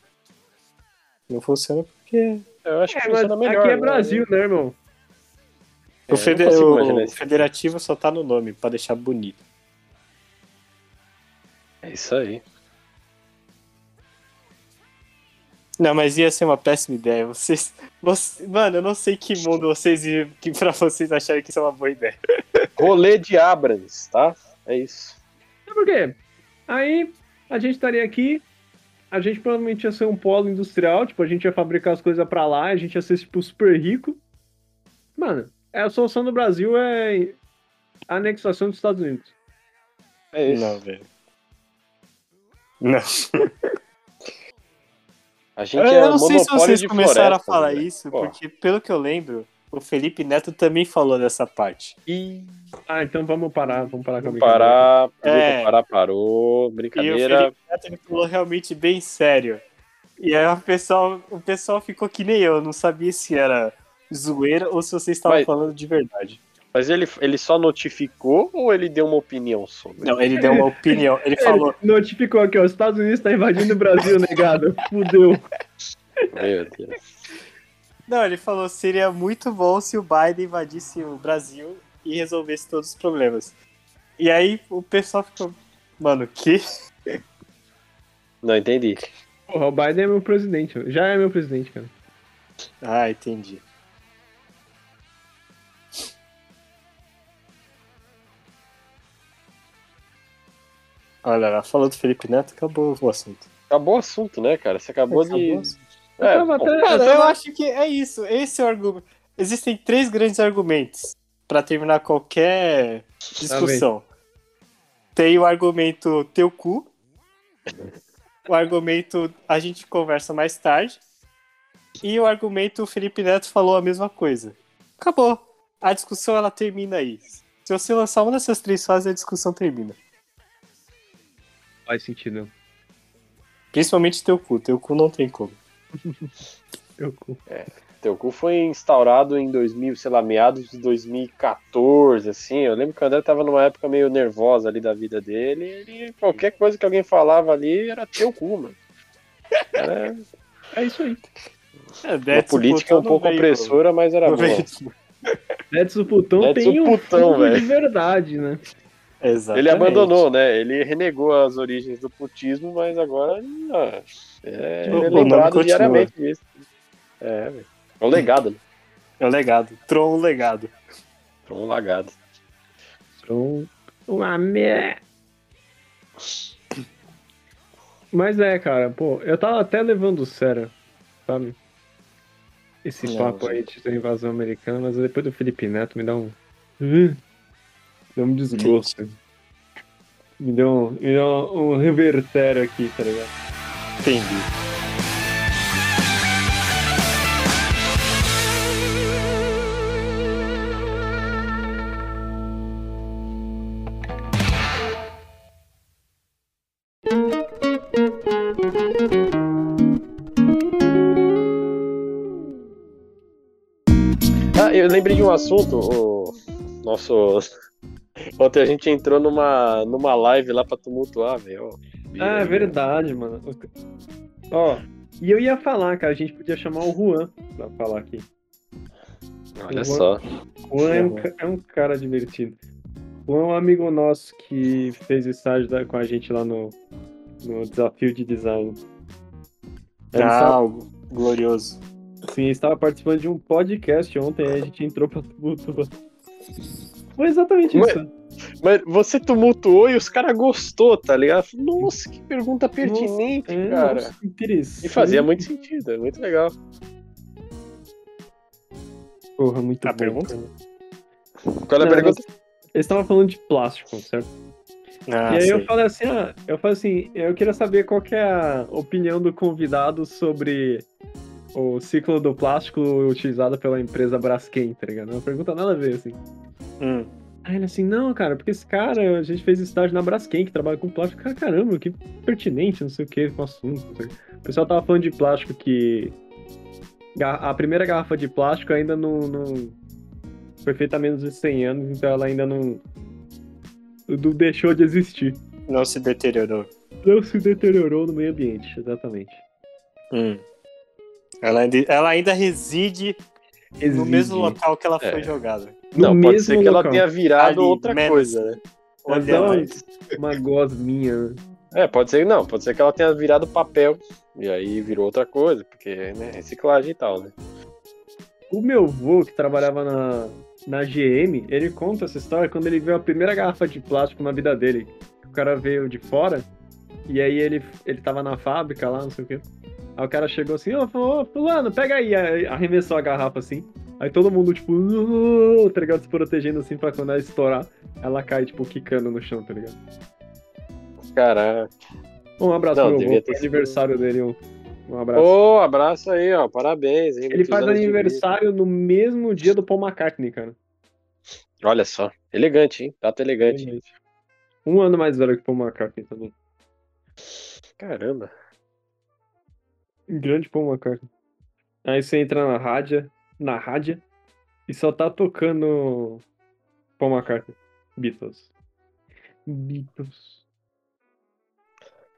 Não funciona porque Eu acho que É, mas funciona melhor. aqui é né? Brasil, né, irmão? É, o, eu fede- não consigo o isso. federativo só tá no nome, pra deixar bonito. É isso aí. Não, mas ia ser uma péssima ideia. Vocês. você- mano, eu não sei que mundo vocês iam que pra vocês acharem que isso é uma boa ideia. Rolê de Abrams, tá? É isso. Sabe por quê? Aí a gente estaria aqui, a gente provavelmente ia ser um polo industrial, tipo, a gente ia fabricar as coisas pra lá, a gente ia ser, tipo, super rico. Mano, é a solução do Brasil é a anexação dos Estados Unidos. É isso. Não, velho. Não. *laughs* A gente Eu, é eu não sei se vocês começaram a floresta, falar né? isso, Pô. porque pelo que eu lembro, o Felipe Neto também falou dessa parte. Ih, Ah, então vamos parar, vamos parar com a vamos brincadeira. parar, É. parar, parou, E o brincadeira. Felipe Neto ele falou realmente bem sério. E aí o pessoal, o pessoal ficou que nem eu, não sabia se era zoeira ou se vocês estavam Mas- falando de verdade. Mas ele, ele só notificou ou ele deu uma opinião sobre? Não, ele deu uma opinião. Ele falou, Ele notificou aqui, ó, os Estados Unidos tá invadindo o Brasil, negado. Fudeu. Meu Deus. Não, ele falou seria muito bom se o Biden invadisse o Brasil e resolvesse todos os problemas. E aí o pessoal ficou, mano, que? Não entendi. Porra, o Biden é meu presidente. Já é meu presidente, cara. Ah, entendi. Olha lá, falou do Felipe Neto, acabou o assunto. Acabou o assunto, né, cara? Você acabou, Acabou de. Eu É, tava bom, até- Cara, eu eu tava- acho que é isso. Esse é o argumento. Existem três grandes argumentos pra terminar qualquer discussão. Tem o argumento teu cu. O argumento a gente conversa mais tarde. E o argumento o Felipe Neto falou a mesma coisa. Acabou. A discussão ela termina aí. Se você lançar uma dessas três fases, a discussão termina. Faz sentido. Principalmente teu cu. Teu cu não tem como. *laughs* Eu cu. Teu cu foi instaurado em 2000, sei lá, meados de 2014, assim. Eu lembro que o André tava numa época meio nervosa ali da vida dele. E qualquer coisa que alguém falava ali era teu cu, mano. Era É isso aí. É, Detsu política um Putão pouco veio, opressora, mas era boa. veio- Edson Putão tem um Putão, de verdade, né? Exatamente. Ele abandonou, né? Ele renegou as origens do putismo, mas agora ah, é, O ele é lembrado diariamente disso. É, velho. É um legado, né? É o legado. Tron legado. Um lagado. Então, uma merda. Mas é, cara, pô, eu tava até levando sério, sabe? Esse Não, papo aí de invasão americana, mas depois do Felipe Neto me dá um. Dá um desgosto. Me deu um, me deu um revertério aqui, tá ligado? Entendi. Ah, eu lembrei de um assunto, o nosso. Ontem a gente entrou numa, numa live lá pra tumultuar, velho. Ah, é verdade, mano. Ó, e eu ia falar, cara, a gente podia chamar o Juan pra falar aqui. Olha só. O Juan é um, é um cara divertido. Juan é um amigo nosso que fez estágio da- com a gente lá no, no desafio de design. Ele Ah, estava, o glorioso. sim, estava participando de um podcast ontem, aí a gente entrou pra tumultuar. Foi exatamente Ué, isso. Mas você tumultuou e os caras gostou, tá ligado? Nossa, que pergunta pertinente, É, cara. nossa, interessante. E fazia muito sentido, é muito legal. Porra, muito A bom, pergunta? cara. Qual é a Não, pergunta? Eles estavam falando de plástico, certo? Ah, e aí eu sei. falei assim, ah, eu falei assim, eu queria saber qual que é a opinião do convidado sobre o ciclo do plástico utilizado pela empresa Braskem, tá ligado? Uma pergunta nada a ver, assim. Hum. Aí ele assim, não, cara, porque esse cara, a gente fez estágio na Braskem, que trabalha com plástico. Cara, caramba, que pertinente, não sei o que, com o assunto. não sei o quê. O pessoal tava falando de plástico que... A primeira garrafa de plástico ainda não... não... Foi feita há menos de 100 anos, então ela ainda não... não deixou de existir. Não se deteriorou. Não se deteriorou no meio ambiente, exatamente. Hum. Ela, ainda, ela ainda reside no mesmo local que ela foi É. jogada. No Não, pode mesmo ser que ela local. tenha virado Ali, outra menos. coisa, né? Olha, Então, Uma gosminha. né? É, pode ser, não, pode ser que ela tenha virado papel e aí virou outra coisa, porque, né, reciclagem e tal, né? O meu avô, que trabalhava na, na GM, ele conta essa história quando ele viu a primeira garrafa de plástico na vida dele. O cara veio de fora, e aí ele, ele tava na fábrica lá, não sei o quê. Aí o cara chegou assim, ô, ô, fulano, pega aí, aí arremessou a garrafa assim. Aí todo mundo, tipo, "Uh", tá ligado? Se protegendo assim pra quando ela estourar, ela cai, tipo, quicando no chão, tá ligado? Caraca. Um abraço Não, pro avô, ter aniversário dele, um, um abraço. Ô, abraço aí, ó, parabéns. Hein, ele faz aniversário no mesmo dia do Paul McCartney, cara. Olha só, elegante, hein? Tato elegante. Um ano mais velho que o Paul McCartney também. Caramba. Grande Paul McCartney. Aí você entra na rádio, na rádio, e só tá tocando Paul McCartney. Beatles. Beatles.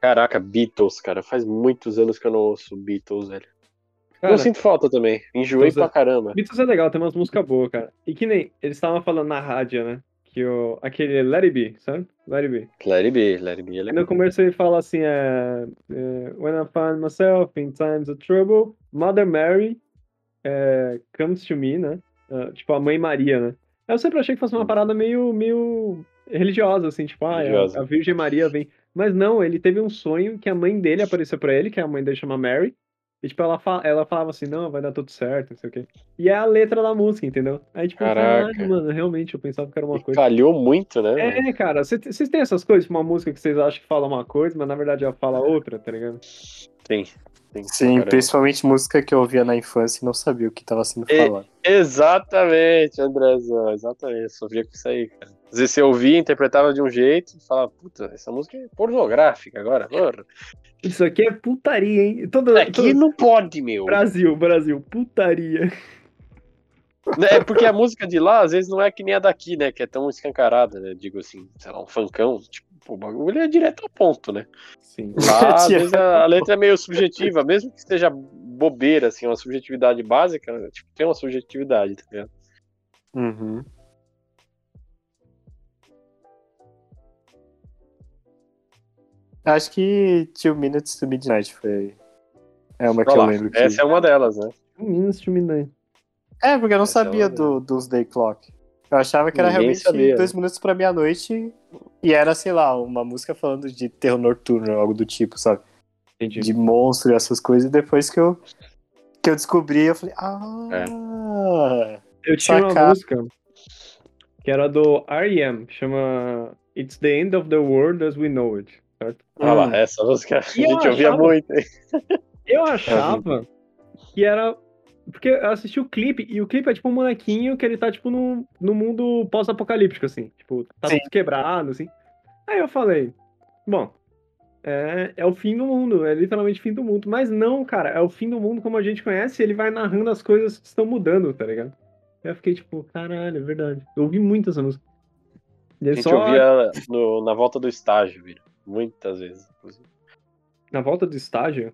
Caraca, Beatles, cara. Faz muitos anos que eu não ouço Beatles, velho. Cara, não sinto falta também. Enjoei Beatles é- pra caramba. Beatles é legal, tem umas músicas boas, cara. E que nem, eles estavam falando na rádio, né? Que o, aquele Let It Be, sabe? Let It Be. Let it be, let it be. é legal. no começo ele fala assim, é, é, When I find myself in times of trouble, Mother Mary é, comes to me, né? É, tipo, a Mãe Maria, né? Eu sempre achei que fosse uma parada meio, meio religiosa, assim, tipo, ah, é, Religiosa. a Virgem Maria vem. Mas não, ele teve um sonho que a mãe dele apareceu pra ele, que a mãe dele chama Mary, E, tipo, ela, fa ela falava assim, não, vai dar tudo certo, não sei o quê. E é a letra da música, entendeu? Aí, tipo, Caraca. caralho, mano, realmente, eu pensava que era uma E coisa. calhou muito, né? mano? É, cara, cê- vocês têm essas coisas, tipo, uma música que vocês acham que fala uma coisa, mas na verdade ela fala outra, tá ligado? Sim. Sim, principalmente música que eu ouvia na infância e não sabia o que tava sendo falado. Exatamente, Andrezão, exatamente. Sofria com isso aí, cara. Às vezes você ouvia, interpretava de um jeito e falava, puta, essa música é pornográfica agora. porra. Isso aqui é putaria, hein? Todo, Aqui todo- não pode, meu. Brasil, Brasil, putaria. É porque a música de lá, às vezes, não é que nem a daqui, né? Que é tão escancarada, né? Digo assim, sei lá, um funkão. Tipo, o bagulho é direto ao ponto, né? Sim. *laughs* Lá, às vezes, a, a letra é meio subjetiva, mesmo que esteja bobeira, assim, uma subjetividade básica, né? tipo, tem uma subjetividade, tá ligado? Uhum. Acho que Two Minutes to Midnight foi. É uma que eu lembro que. Essa é uma delas, né? Minas de Minas. É, porque eu não Essa é sabia uma do, dos Day Clock. Eu achava que era Ninguém realmente sabia, dois né? minutos pra meia-noite e era, sei lá, uma música falando de terror noturno, algo do tipo, sabe? Entendi. De monstro e essas coisas. E depois que eu, que eu descobri, eu falei, ah. Eu tinha uma música que era do R.E.M., que chama It's the End of the World as We Know It, certo? Olha Hum. lá, essa música a gente ouvia achava- muito, hein? Eu achava que era. Porque eu assisti o clipe, e o clipe é tipo um molequinho que ele tá, tipo, no, no mundo pós-apocalíptico, assim. Tipo, tá Sim. tudo quebrado, assim. Aí eu falei, bom, é, é o fim do mundo, é literalmente o fim do mundo. Mas não, cara, é o fim do mundo como a gente conhece, e ele vai narrando as coisas que estão mudando, tá ligado? Eu fiquei tipo, caralho, é verdade. Eu ouvi muito essa música. E A gente só ouvia no- na volta do estágio, viu? Muitas vezes, inclusive. na volta do estágio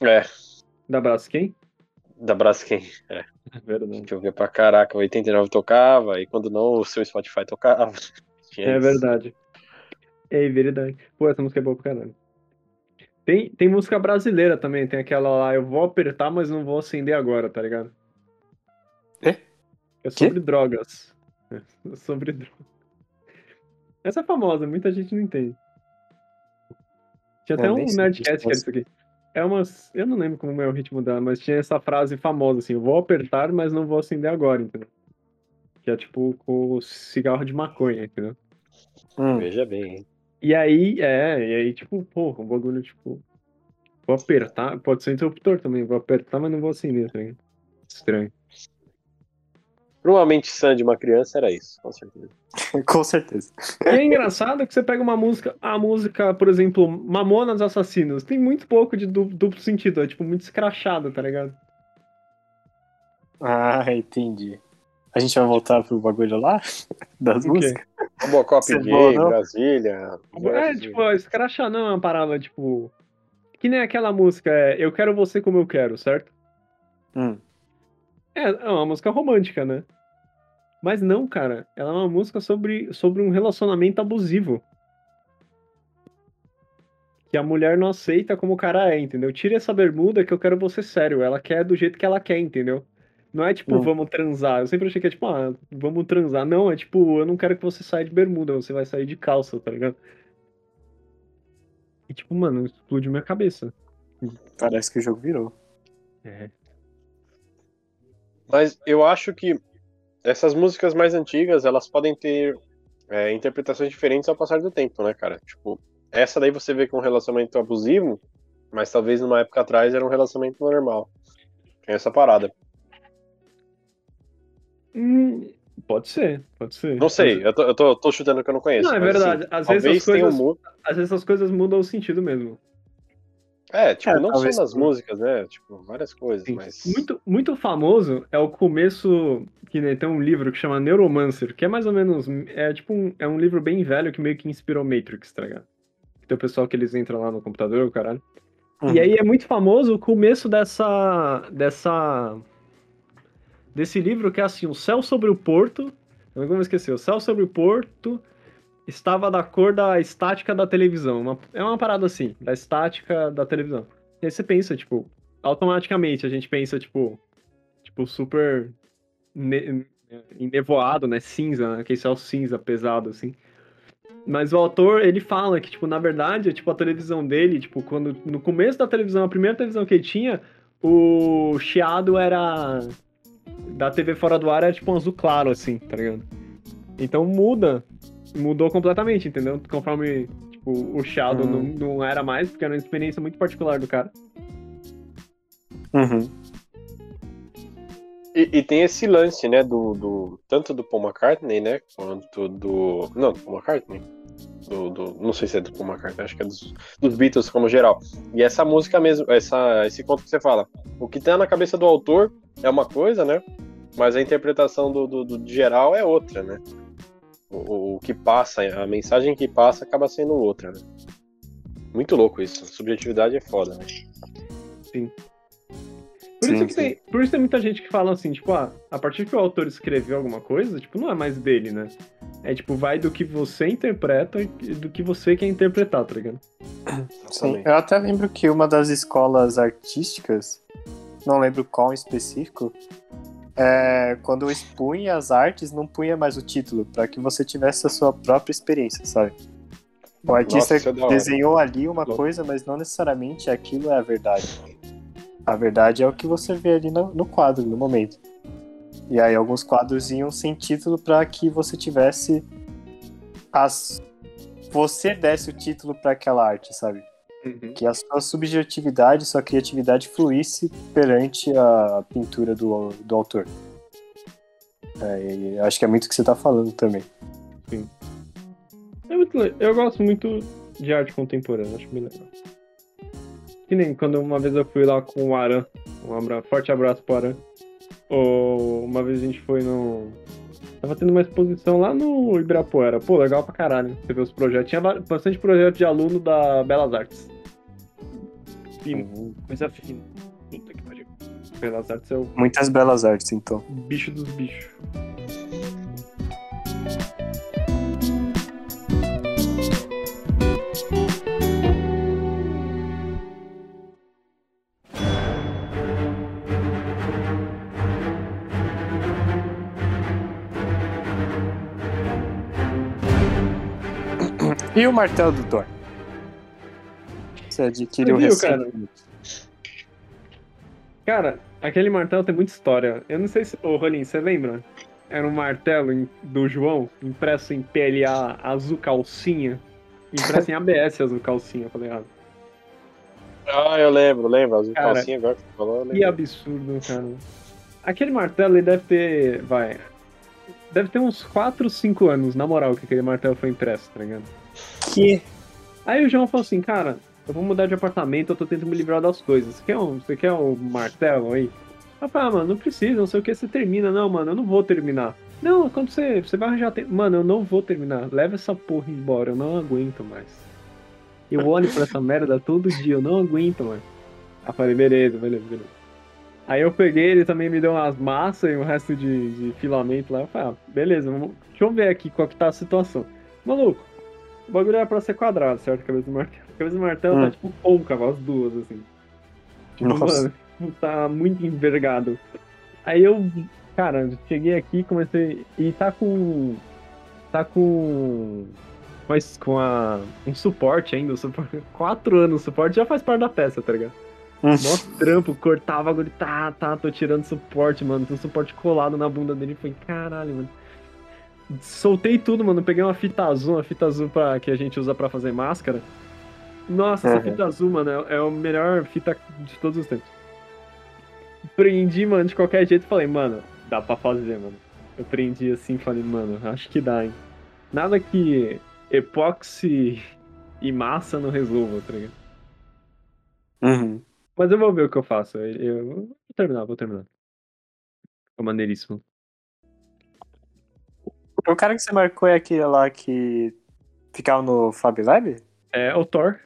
É, da Braskem. Da Braskem. É, *laughs* É verdade. gente ouvia pra caraca. O 89 tocava, e quando não, o seu Spotify tocava. *laughs* Tinha É isso. verdade. É verdade. Pô, essa música é boa pra caralho. Tem, tem música brasileira também, tem aquela lá, eu vou apertar, mas não vou acender agora, tá ligado? Quê? É sobre drogas. É *laughs* sobre drogas. Essa é famosa, muita gente não entende. Tinha até Eu um Nerdcast que era isso aqui. É umas. Eu não lembro como é o ritmo dela, mas tinha essa frase famosa assim: eu vou apertar, mas não vou acender agora, entendeu? Que é tipo com o cigarro de maconha, entendeu? Hum. Veja bem, hein? E aí, é, e aí, tipo, porra, um bagulho, tipo. Vou apertar, pode ser interruptor também, vou apertar, mas não vou acender, tá ligado? Estranho. Pra uma mente sã de uma criança era isso, com certeza. *laughs* Com certeza. E é engraçado que você pega uma música, a música, por exemplo, Mamonas Assassinos, tem muito pouco de du- duplo sentido, é tipo muito escrachado, tá ligado? Ah, entendi. A gente vai voltar pro bagulho lá? *laughs* Das O quê? músicas? Robocop gay? Brasília. É, tipo, escrachar não é uma parada, tipo. Que nem aquela música, é Eu Quero Você Como Eu Quero, certo? Hum. É, é uma música romântica, né? Mas não, cara. Ela é uma música sobre, sobre um relacionamento abusivo. Que a mulher não aceita como o cara é, entendeu? Tira essa bermuda que eu quero você sério. Ela quer do jeito que ela quer, entendeu? Não é tipo, Hum. vamos transar. Eu sempre achei que é tipo, ah, vamos transar. Não, é tipo, eu não quero que você saia de bermuda, você vai sair de calça, tá ligado? E tipo, mano, explodiu minha cabeça. Parece que o jogo virou. É. Mas eu acho que essas músicas mais antigas, elas podem ter é, interpretações diferentes ao passar do tempo, né, cara? Tipo, essa daí você vê que é um relacionamento abusivo, mas talvez numa época atrás era um relacionamento normal. Tem essa parada. Hum, pode ser, pode ser. Não sei, eu tô, eu tô, tô chutando que eu não conheço. Não, é mas, verdade. assim, Às vezes coisas- mu- Às vezes as coisas mudam o sentido mesmo. É, tipo, É, não só nas músicas, né? Tipo, várias coisas, Sim. mas. Muito, muito famoso é o começo, que né, tem um livro que chama Neuromancer, que é mais ou menos, é tipo um, é um livro bem velho que meio que inspirou Matrix, tá ligado? Tem o pessoal que eles entram lá no computador, o caralho. Uhum. E aí é muito famoso o começo dessa, dessa, desse livro que é assim, o céu sobre o porto, eu não vou esquecer, o céu sobre o porto estava da cor da estática da televisão, uma- é uma parada assim, da estática da televisão. E aí você pensa, tipo, automaticamente a gente pensa, tipo, tipo, super ne- nevoado, né, cinza, né, aquele céu cinza pesado, assim. Mas o autor, ele fala que, tipo, na verdade, tipo, a televisão dele, tipo, quando. No começo da televisão, a primeira televisão que ele tinha, o chiado era. Da TV fora do ar era tipo um azul claro, assim, tá ligado? Então muda. Mudou completamente, entendeu? Conforme, tipo, o chiado Hum. não, não era mais, porque era uma experiência muito particular do cara. Uhum. E, e tem esse lance, né, do, do. Tanto do Paul McCartney, né? Quanto do. Não, do Paul McCartney. Do, do- não sei se é do Paul McCartney, acho que é dos, dos Beatles como geral. E essa música mesmo, essa, esse conto que você fala. O que tá na cabeça do autor é uma coisa, né? Mas a interpretação do, do, do geral é outra, né? O, o- que passa, a mensagem que passa acaba sendo outra, né? Muito louco isso. Subjetividade é foda, né? Por, Sim, isso que sim. tem, por isso tem muita gente que fala assim, tipo, ah, a partir que o autor escreveu alguma coisa, tipo, não é mais dele, né? É tipo, vai do que você interpreta e do que você quer interpretar, tá ligado? Sim, eu até lembro que uma das escolas artísticas, não lembro qual em específico, é, quando expunha as artes, não punha mais o título, para que você tivesse a sua própria experiência, sabe? O artista Nossa, é desenhou ali uma Louco. coisa, mas não necessariamente aquilo é a verdade. A verdade é o que você vê ali no, no quadro, no momento. E aí alguns quadros iam sem título para que você tivesse as você desse o título para aquela arte, sabe? Que a sua subjetividade, sua criatividade fluísse perante a pintura do, do autor. É, e acho que é muito o que você tá falando também. É muito Eu gosto muito de arte contemporânea, acho bem legal. Que nem quando uma vez eu fui lá com o Aran, um abra... forte abraço pro Aran. Ou uma vez a gente foi no. Tava tendo uma exposição lá no Ibirapuera. Pô, legal pra caralho. Você vê os projetos. Tinha bastante projeto de aluno da Belas Artes. Fino, coisa fina. Puta que pariu. Belas Artes é o Muitas belas artes, então. bicho dos bichos. E o martelo do Thor? Você adquiriu Você viu, recentemente. Cara, aquele martelo tem muita história. Eu não sei se. Ô, Rolim, você lembra? Era um martelo em- do João, impresso em PLA azul calcinha. Impresso em ABS azul calcinha, eu falei errado. Ah, eu lembro, lembro. As Cara, calcinhas agora que você falou, eu Que absurdo, cara. Aquele martelo, ele deve ter. Vai. Deve ter uns 4, 5 anos, na moral, que aquele martelo foi impresso, tá ligado? Que? Aí o João falou assim, cara, eu vou mudar de apartamento, eu tô tentando me livrar das coisas. Você quer um, você quer um martelo aí? Eu falei, ah, mano, não precisa, não sei o que, você termina. Não, mano, eu não vou terminar. Não, quando você, você vai arranjar tempo. Mano, eu não vou terminar. Leva essa porra embora, eu não aguento mais. Eu olho pra essa merda todo dia, eu não aguento mais. Aí falei, beleza, beleza, beleza. Aí eu peguei, ele também me deu umas massas e um resto de, de filamento lá. Eu falei, ah, beleza, vamos, deixa eu ver aqui qual que tá a situação. Maluco, o bagulho era pra ser quadrado, certo? Cabeça do martelo. A cabeça do martelo Hum. tá tipo côncava, as duas, assim. Tipo, Nossa. mano, *laughs* tá muito envergado. Aí eu, cara, cheguei aqui, comecei. E tá com. Tá com. Com, a, com a- um suporte ainda, um suporte, *laughs* quatro anos o suporte já faz parte da peça, tá ligado? Hum. Mó trampo, cortava o bagulho, tá, tá, tô tirando suporte, mano. Tem um suporte colado na bunda dele. Foi caralho, mano. Soltei tudo, mano. Peguei uma fita azul, uma fita azul pra, que a gente usa pra fazer máscara. Nossa, essa Uhum. fita azul, mano, é, é a melhor fita de todos os tempos. Prendi, mano, de qualquer jeito. Falei, mano, dá pra fazer, mano. Eu prendi assim, falei, mano, acho que dá, hein. Nada que epóxi e massa não resolva, tá ligado? Uhum. Mas eu vou ver o que eu faço. Eu, eu vou terminar, vou terminar. Ficou maneiríssimo. O cara que você marcou é aquele lá que ficava no Fab Lab? É o Thor.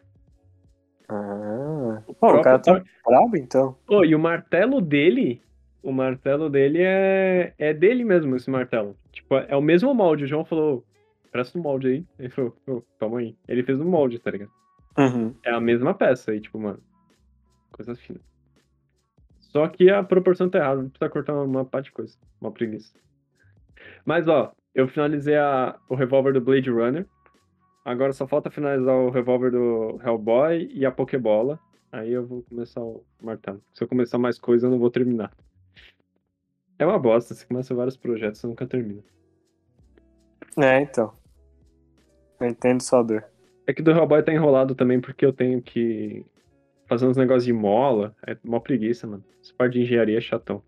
Pô, o cara tá brabo, então. Oh, e o martelo dele, o martelo dele é, é dele mesmo, esse martelo. Tipo, é o mesmo molde. O João falou, presta um molde aí. Ele falou, "Ô, toma aí. Ele fez um molde, tá ligado? Uhum. É a mesma peça aí, tipo, mano. Coisa fina. Só que a proporção tá errada. Precisa cortar uma, uma parte de coisa. Uma preguiça. Mas, ó, eu finalizei a, o revólver do Blade Runner. Agora só falta finalizar o revólver do Hellboy e a Pokébola. Aí eu vou começar o martelo. Se eu começar mais coisa, eu não vou terminar. É uma bosta, você começa vários projetos, você nunca termina. É, então. Eu entendo sua dor. É que do Hellboy tá enrolado também porque eu tenho que fazer uns negócios de mola. É mó preguiça, mano. Essa parte de engenharia é chatão.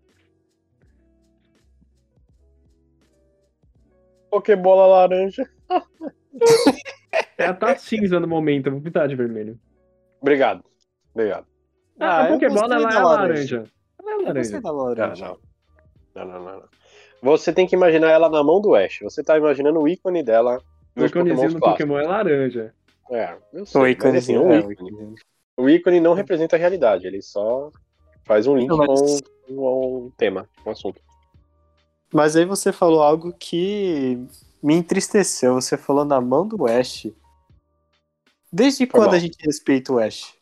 Pokébola laranja. *laughs* Ela tá cinza no momento, eu vou pintar de vermelho. Obrigado. Obrigado. Ah, a eu Pokébola ela é laranja. Ela é Eu laranja. Não, laranja. não. Não, não, não, não. Você tem que imaginar ela na mão do Ash. Você tá imaginando o ícone dela O íconezinho do. Pokémon é laranja. É, eu sei. O íconezinho, assim, é, o, o ícone, ícone. o ícone não representa a realidade. Ele só faz um link Não, mas- com, com um tema, com um assunto. Mas aí você falou algo que me entristeceu. Você falou na mão do Ash. Desde quando mal. a gente respeita o Ash?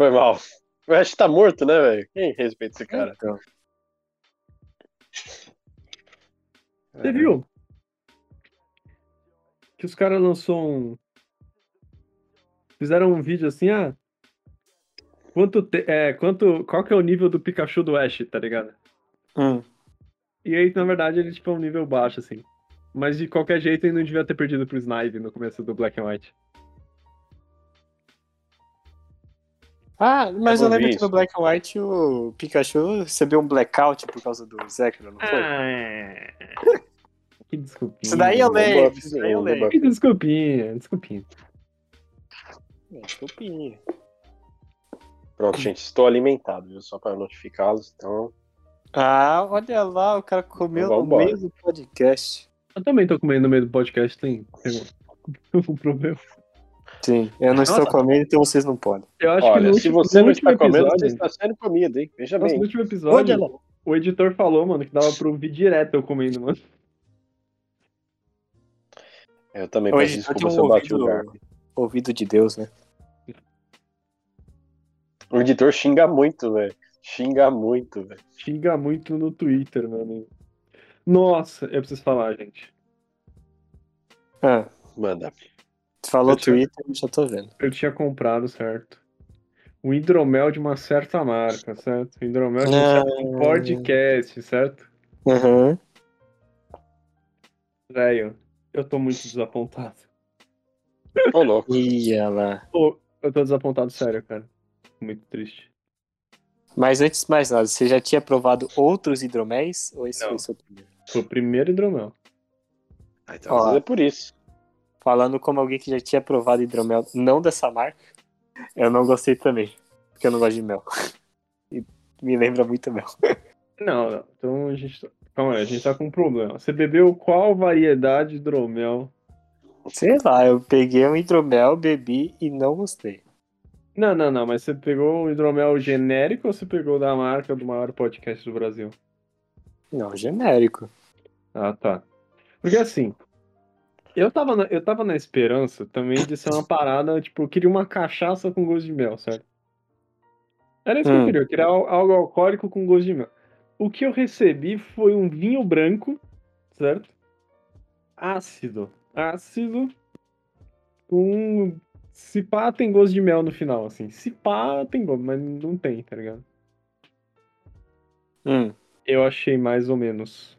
Foi mal. O Ash tá morto, né, velho? Quem respeita esse cara? Então. Você viu? Que os caras lançou um. Fizeram um vídeo assim, ah. Quanto, te- é, quanto. Qual que é o nível do Pikachu do Ash, tá ligado? Hum. E aí, na verdade, ele tipo, é um nível baixo, assim. Mas de qualquer jeito, ele não devia ter perdido pro Snipe no começo do Black and White. Ah, mas Eu eu lembro vi que no isso. Black and White o Pikachu recebeu um blackout por causa do Zekrom, não foi? Ah, *laughs* que desculpinha. Isso daí eu lembro, isso daí eu lembro. Que desculpinha, desculpinha. Desculpinha. Pronto, gente, estou alimentado, viu? Só para notificá-los. Então, Ah, olha lá, o cara comeu Então no meio do podcast. Eu também tô comendo no meio do podcast, tem, tem *laughs* um problema. Sim, eu não estou Nossa. comendo, então vocês não podem. Eu acho que olha, no se último, você no não último está comendo, episódio, você está sendo comido, hein? Veja nossa, no bem. último episódio, Olha o editor falou, mano, que dava pra ouvir direto eu comendo, mano. Eu também O peço desculpa tem se eu bati o ouvido- garfo. Ouvido de Deus, né? O editor xinga muito, velho. Xinga muito, velho. Xinga muito no Twitter, mano. Nossa, eu preciso falar, gente. Ah, Manda. Tu falou Eu tinha- Twitter, eu já tô vendo. Eu tinha comprado, certo? Um hidromel de uma certa marca, certo? Um hidromel de um Ah. certo podcast, certo? Aham. Velho, eu tô muito desapontado. Ô, louco. Ia lá. Eu tô desapontado, sério, cara. Muito triste. Mas antes de mais nada, você já tinha provado outros hidroméis? Ou esse Não. foi o seu primeiro? Foi o primeiro hidromel. Ah, então, Ó. é por isso. Falando como alguém que já tinha provado hidromel, não dessa marca, eu não gostei também. Porque eu não gosto de mel. *laughs* E me lembra muito mel. Não, não. Então a gente. tá- Calma aí, a gente tá com um problema. Você bebeu qual variedade de hidromel? Sei lá, eu peguei um hidromel, bebi e não gostei. Não, não, não, mas você pegou um hidromel genérico ou você pegou da marca do maior podcast do Brasil? Não, genérico. Ah, tá. Porque assim, eu tava na, eu tava na esperança também de ser uma parada, tipo, eu queria uma cachaça com gosto de mel, certo? Era isso que eu Hum. queria, eu queria al- algo alcoólico com gosto de mel. O que eu recebi foi um vinho branco, certo? Ácido. Ácido. Com. Se pá, tem gosto de mel no final, assim. Se pá, tem gosto, mas não tem, tá ligado? Hum. Eu achei mais ou menos.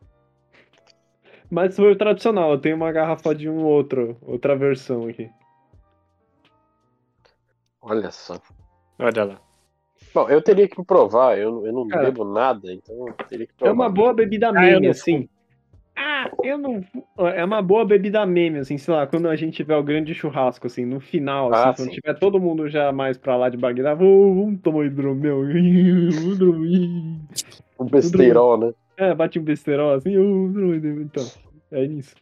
Mas foi o tradicional, eu tenho uma garrafa de um outro, outra versão aqui. Olha só. Olha lá. Bom, eu teria que provar. Eu, eu não Cara, bebo nada, então eu teria que É provar. uma boa bebida eu meme, não assim. Ah, eu não. É uma boa bebida meme, assim, sei lá, quando a gente tiver o grande churrasco, assim, no final, assim, Ah, quando sim. tiver todo mundo já mais pra lá de Bagdá, vamos, vamos tomar hidromel. *laughs* hidromel. Um besteirol, né? É, bate um besterol assim, uh, então. É isso.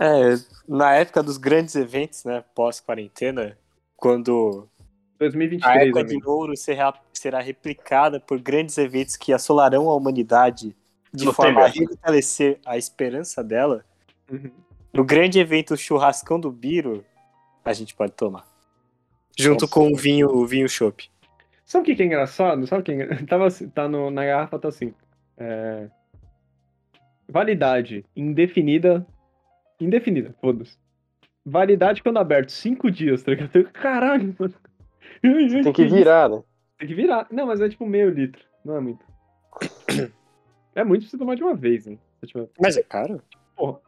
É, na época dos grandes eventos, né, pós-quarentena, quando a 2023, época de amigo. ouro será, será replicada por grandes eventos que assolarão a humanidade de Não forma a tem restabelecer a esperança dela, Uhum. no grande evento Churrascão do Biro, a gente pode tomar. Junto Nossa. com o vinho, o vinho chopp. Sabe o que, que é engraçado? Sabe o que é *laughs* Tava assim, tá no, na garrafa, tá assim. É, Validade indefinida. Indefinida, foda-se. validade quando aberto, cinco dias, tá ligado? Caralho, mano. *laughs* Tem que virar, né? Tem que virar. Não, mas é tipo meio litro. Não é muito. *coughs* É muito pra você tomar de uma vez, né? Se tiver- Mas é caro? Porra.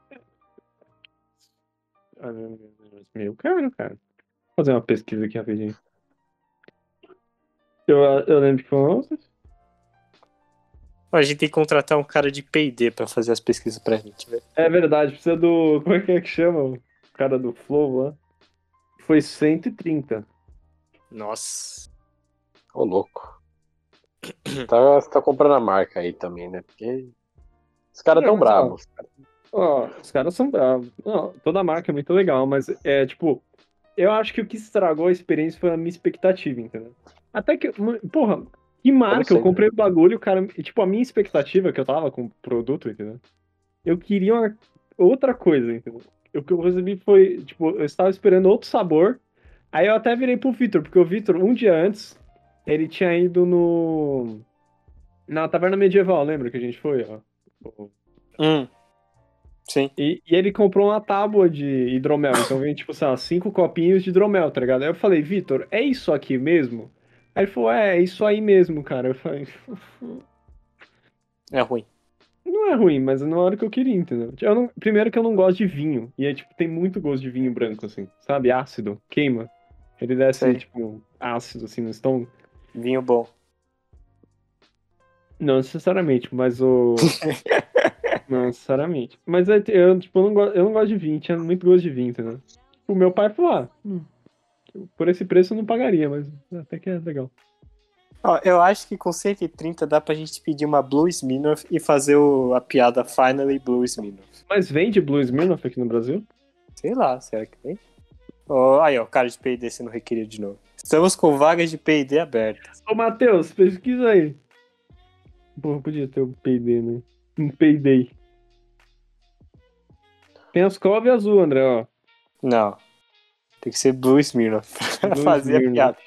Ah, meu Deus, Meio caro, cara. Vou fazer uma pesquisa aqui rapidinho. Eu, eu lembro que foi. A gente tem que contratar um cara de P&D pra fazer as pesquisas pra gente, velho. É verdade, precisa do. *laughs* Como é que é que chama? O cara do Flow lá. Foi 130. Nossa. Ô, louco. Tá, você tá comprando a marca aí também, né? Porque os caras tão ó, bravos. Ó, os caras são bravos. Não, toda marca é muito legal, mas é tipo. Eu acho que o que estragou a experiência foi a minha expectativa, entendeu? Até que. Porra, que marca? Eu sempre. comprei o bagulho, o cara. Tipo, a minha expectativa que eu tava com o produto, entendeu? Eu queria uma outra coisa, entendeu? O que eu recebi foi. Tipo, eu estava esperando outro sabor. Aí eu até virei pro Vitor, porque o Vitor, um dia antes, ele tinha ido no. Na taverna medieval, lembra que a gente foi? Ó? Hum. Sim. e, e ele comprou uma tábua de hidromel. Então vem, tipo, sei lá, cinco copinhos de hidromel, tá ligado? Aí eu falei, Vitor, é isso aqui mesmo? Aí ele falou, é, é isso aí mesmo, cara. Eu falei, É ruim. não é ruim, mas não era o que eu queria, entendeu? Eu não- primeiro que eu não gosto de vinho. E aí, tipo, tem muito gosto de vinho branco, assim, sabe? Ácido, queima. Ele desce, Sei. tipo, ácido, assim, no estômago. Vinho bom. Não necessariamente, mas o. *laughs* não necessariamente. Mas é, eu, tipo, eu não, gosto, eu não gosto de vinho, tinha muito gosto de vinho, entendeu? O meu pai falou, ah, hum, por esse preço eu não pagaria, mas até que é legal. Ó, eu acho que com 130 dá pra gente pedir uma Blue Smirnoff e fazer o- a piada Finally Blue Smirnoff. Mas vende Blue Smirnoff aqui no Brasil? Sei lá, será que tem? Ó, aí, ó, cara de P&D sendo requerido de novo. Estamos com vagas de P&D abertas. Ô, Matheus, pesquisa aí. Porra, podia ter um PD, né? Um Payday. Tem as cove azul, André, ó. Não. Tem que ser Blue Smirnoff *laughs* pra Blue fazer Smirnoff. a piada.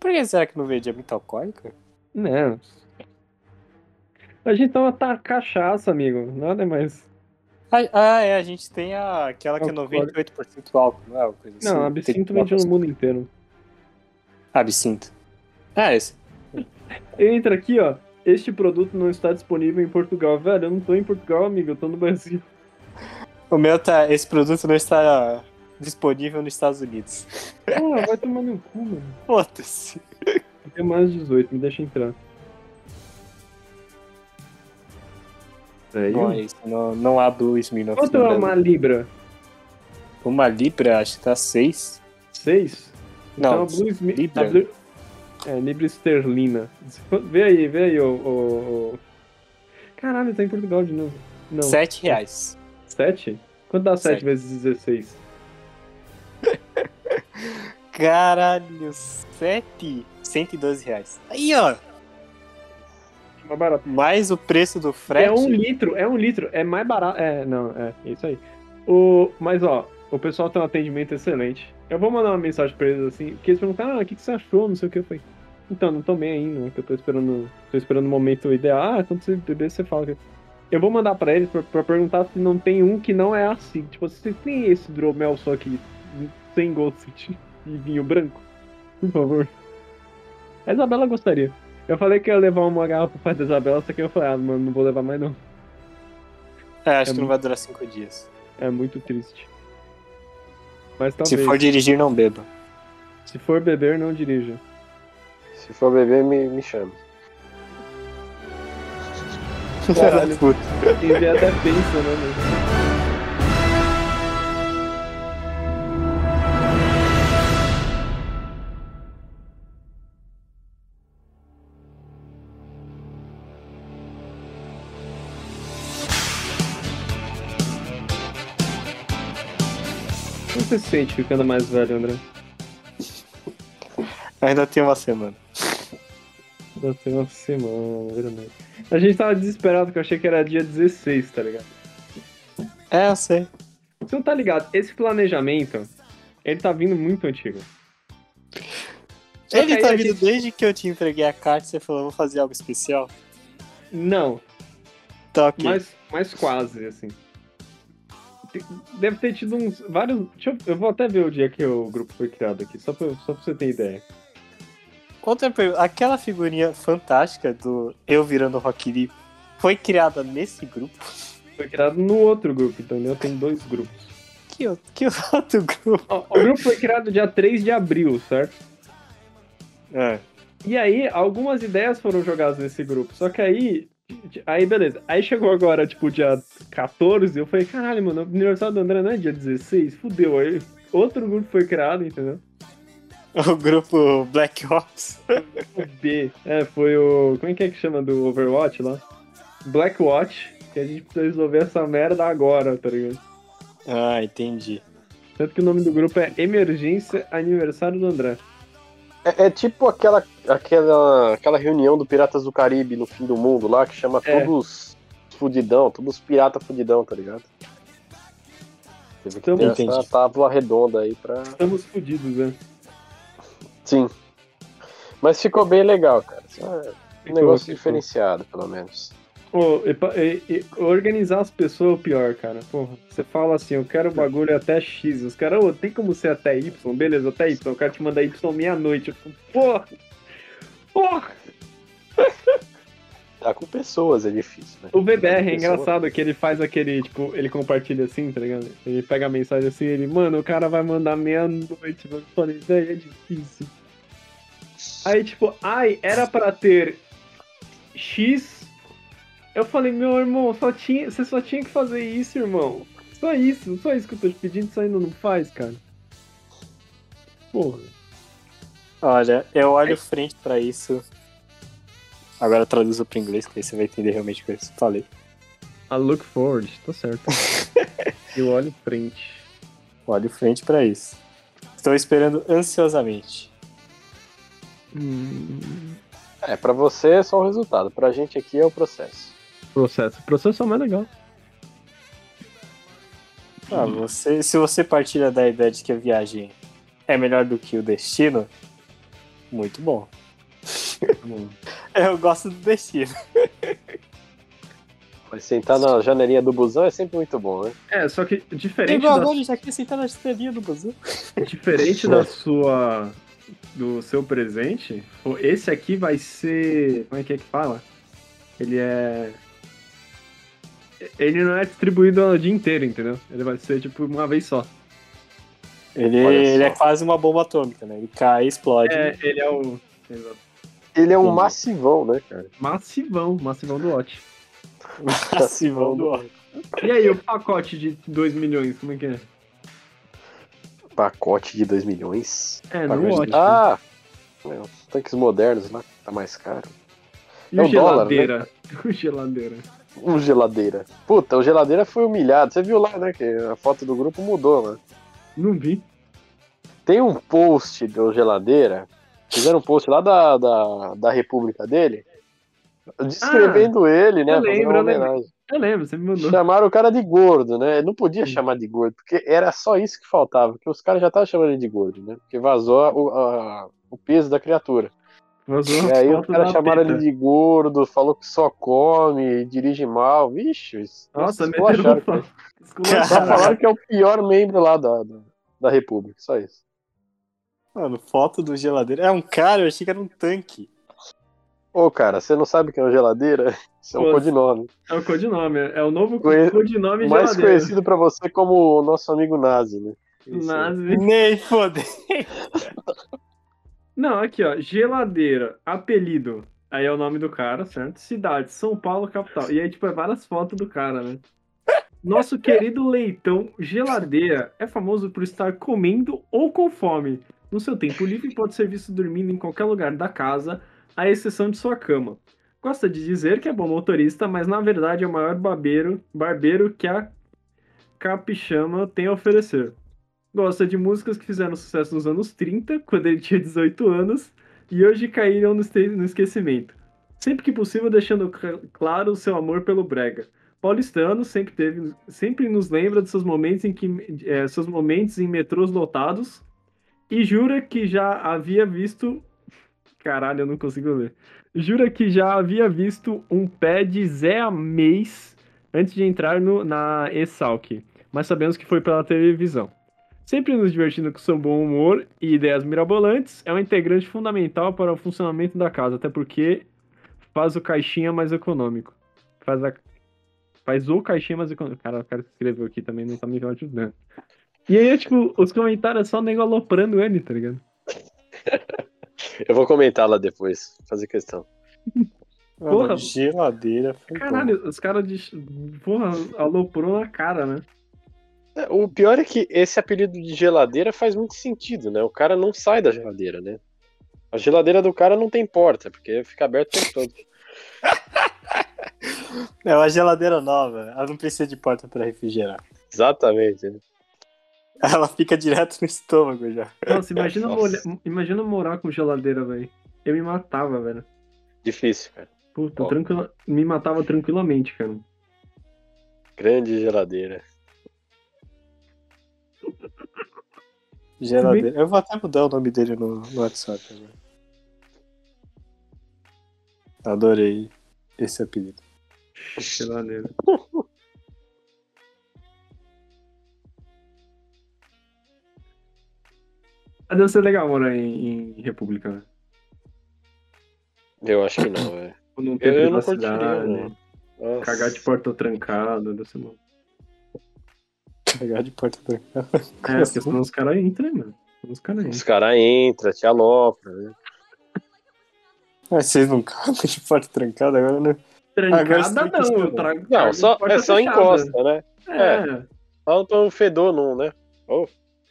Por que será que não vende? É muito alcoólico? Né? A gente toma tá cachaça, amigo. Nada mais. Ah, ah, é, a gente tem a, aquela que é Alcoólico. 98% álcool, não é? Coisa assim. Não, absinto vende no mundo inteiro. Absinto. Ah, esse. Entra aqui, ó. Este produto não está disponível em Portugal. Velho, eu não tô em Portugal, amigo. Eu tô no Brasil. O meu tá. Esse produto não está disponível nos Estados Unidos. Ah, vai tomar no cu, mano. Foda-se. Tem mais de 18, me deixa entrar. Aí, Bom, é isso. Não, não há Blue Smirnoff. Quanto no é uma libra? Uma libra, acho que tá 6. 6? Não, Então, a Blue libra. a Blue- É, libra esterlina. Vê aí, vê aí, ô. ô, ô. Caralho, tá em Portugal de novo. Não. 7 reais. 7? Quanto dá 7 Sete. vezes 16? *laughs* Caralho, 7. 112 reais. Aí, ó. Mais barato. Mais o preço do frete. É um litro, é um litro. É mais barato. É, não, é isso aí. O, mas, ó, o pessoal tem um atendimento excelente. Eu vou mandar uma mensagem pra eles assim, porque eles perguntaram, ah, o que, que você achou? Não sei o que. Eu falei, então, não bem ainda, que eu tô esperando. Tô esperando o momento ideal. Ah, quando você beber, você fala. que- Eu vou mandar pra eles pra, pra perguntar se não tem um que não é assim. Tipo, se tem esse hidromel só que sem gosto de de vinho branco, por favor. A Isabela gostaria. Eu falei que ia levar uma garrafa pra da Isabela, só que eu falei, ah, mano, não vou levar mais não. É, acho É que não vai durar 5 dias. É muito triste. Mas talvez. Se for dirigir, não beba. Se for beber, não dirija. Se for beber, me, me chame. Caralho. Puta. Quem vê até pensa, né, meu? Como você se sente ficando mais velho, André? Ainda tem uma semana. Tem uma semana, verdade. A gente tava desesperado que eu achei que era dia 16, tá ligado? É, eu sei. Você não tá ligado? Esse planejamento, ele tá vindo muito antigo. Ele tá vindo gente- desde que eu te entreguei a carta e você falou, vou fazer algo especial. Não, Tá ok. mas, mas quase, assim. deve ter tido uns vários. Deixa eu, eu vou até ver o dia que o grupo foi criado aqui, só pra, só pra você ter ideia. Outra pergunta, aquela figurinha fantástica do Eu Virando Rock Lee foi criada nesse grupo? Foi criado no outro grupo, entendeu? Tem dois grupos. Que, o- que *laughs* outro grupo? Ó, O grupo foi criado dia 3 de abril, certo? É. E aí, algumas ideias foram jogadas nesse grupo. Só que aí. Aí, beleza. Aí chegou agora, tipo, dia 14. Eu falei, caralho, mano, o aniversário do André não é dia 16? Fudeu. Aí outro grupo foi criado, entendeu? *laughs* O grupo Black Ops. O B. É, foi o. Como é que é que chama do Overwatch lá? Blackwatch. Que a gente precisa resolver essa merda agora, tá ligado? Ah, entendi. Tanto que o nome do grupo é Emergência Aniversário do André. É, é tipo aquela, aquela, aquela reunião do Piratas do Caribe no fim do mundo lá, que chama É. todos fudidão, todos pirata fudidão, tá ligado? Teve que Então, ter essa tábua redonda aí pra. Estamos fodidos, né? Sim. Mas ficou bem legal, cara. É um negócio ficou. diferenciado, pelo menos. Ô, e e- organizar as pessoas é o pior, cara. Porra, você fala assim, eu quero o bagulho até X. Os caras, ô, tem como ser até Y? Beleza, até Y. Eu quero te mandar Y meia-noite. Eu porra! Porra! Tá com pessoas é difícil, né? O VBR é engraçado que ele faz aquele, tipo, ele compartilha assim, tá ligado? Ele pega a mensagem assim, ele, mano, o cara vai mandar meia-noite. Eu falei, é difícil. Aí, tipo, ai, era pra ter X. Eu falei, meu irmão, só tinha, você só tinha que fazer isso, irmão. Só isso, só isso que eu tô te pedindo, isso ainda não faz, cara. Porra. Olha, eu olho frente pra isso. Agora traduzo pro inglês, que aí você vai entender realmente o que eu falei. I look forward, tá certo. *laughs* eu olho em frente. Olho frente pra isso. Estou esperando ansiosamente. Hum, É, pra você é só o resultado. Pra gente aqui é o processo. processo. O processo é o mais legal. Ah, você, se você partilha da ideia de que a viagem é melhor do que o destino, muito bom. *laughs* *laughs* Eu gosto do destino. *laughs* Mas sentar na janelinha do busão é sempre muito bom, né? É, só que diferente Igual da, já queria sentar na estrelinha do busão. diferente da sua do seu presente, esse aqui vai ser, como é que é que fala? Ele é ele não é distribuído o dia inteiro, entendeu? Ele vai ser tipo uma vez só. Ele, ele é quase uma bomba atômica, né? Ele cai e explode. É, ele é o exato. Ele é um Entendi. massivão, né, cara? massivão, massivão do Watch. *laughs* Massivão do ar. E aí, o pacote de 2 milhões, como é que é? Pacote de 2 milhões. É, no Watch. de- Ah! é, os tanques modernos lá, tá mais caro. e é o o dólar, geladeira? *laughs* O geladeira. O geladeira. Puta, o geladeira foi humilhado. Você viu lá, né? Que a foto do grupo mudou, né? Não vi. Tem um post do geladeira. Fizeram um post lá da, da, da República dele. Descrevendo ele, né? Ah, eu lembro, eu lembro. Eu lembro, você me mandou. Chamaram o cara de gordo, né? Não podia chamar de gordo, porque era só isso que faltava, porque os caras já estavam chamando ele de gordo, né? Porque vazou o, a- o peso da criatura. Vazou E aí os caras chamaram ele de gordo, falou que só come, dirige mal. Vixe, isso- Nossa, com ele. Esculacharam. Só falaram que é o pior membro lá da, da, da República, só isso. Mano, foto do geladeira. É um cara, eu achei que era um tanque. Ô, cara, você não sabe o que é uma geladeira? *laughs* Isso é um Pô, codinome. É o codinome, é o novo Conhe- codinome Mais geladeira. conhecido pra você como o nosso amigo Nazi, né? Isso. Nazi. Nem foder. *laughs* Não, aqui ó, geladeira, apelido. Aí é o nome do cara, certo? Cidade, São Paulo, capital. E aí, tipo, é várias fotos do cara, né? Nosso querido leitão geladeira é famoso por estar comendo ou com fome. No seu tempo livre, pode ser visto dormindo em qualquer lugar da casa, à exceção de sua cama. Gosta de dizer que é bom motorista, mas na verdade é o maior barbeiro, barbeiro que a Capixama tem a oferecer. Gosta de músicas que fizeram sucesso nos anos 30, quando ele tinha 18 anos, e hoje caíram no, esquecimento. Sempre que possível, deixando cl- claro o seu amor pelo brega. Paulistano sempre teve, sempre nos lembra de seus momentos em que eh, seus momentos em metrôs lotados e jura que já havia visto caralho, eu não consigo ler. Jura que já havia visto um pé de Zé Amês antes de entrar no, na Exalc. mas sabemos que foi pela televisão. Sempre nos divertindo com seu bom humor e ideias mirabolantes, é um integrante fundamental para o funcionamento da casa, até porque faz o caixinha mais econômico. Faz, a... faz o caixinha mais econômico. Cara, o cara que escreveu aqui também não tá me ajudando. E aí, tipo, os comentários é só nego aloprando ele, tá ligado? *laughs* Eu vou comentar lá depois, fazer questão. Porra. Mano, geladeira. foi bom. Caralho, os caras de. Porra, aloprou na cara, né? É, O pior é que esse apelido de geladeira faz muito sentido, né? O cara não sai da geladeira, né? A geladeira do cara não tem porta, porque fica aberto o tempo todo. *laughs* É uma geladeira nova. Ela não precisa de porta pra refrigerar. Exatamente. né? *laughs* Ela fica direto no estômago já. Nossa, imagina, Nossa. imagina morar com geladeira, velho. Eu me matava, velho. Difícil, cara. Puta, tranquila... me matava tranquilamente, cara. Grande geladeira. *laughs* Geladeira. Eu vou até mudar o nome dele no, no WhatsApp agora. Adorei esse apelido. Geladeira. *laughs* Ah, Deve ser legal morar em, em República, né? Eu acho que não, velho. Quando não tem Eu- eu não privacidade, curtiria, não. Nossa. cagar de porta trancada, deve ser bom. Pegar de porta trancada. É, porque senão os caras entram, mano. Os caras Os entram. caras entram, te alopram, né? Mas vocês não cagam de porta trancada agora, né? Agora Trancada que não, eu trago. Não, só, é só fechada. encosta, né? É. Só pra um fedor, não, né?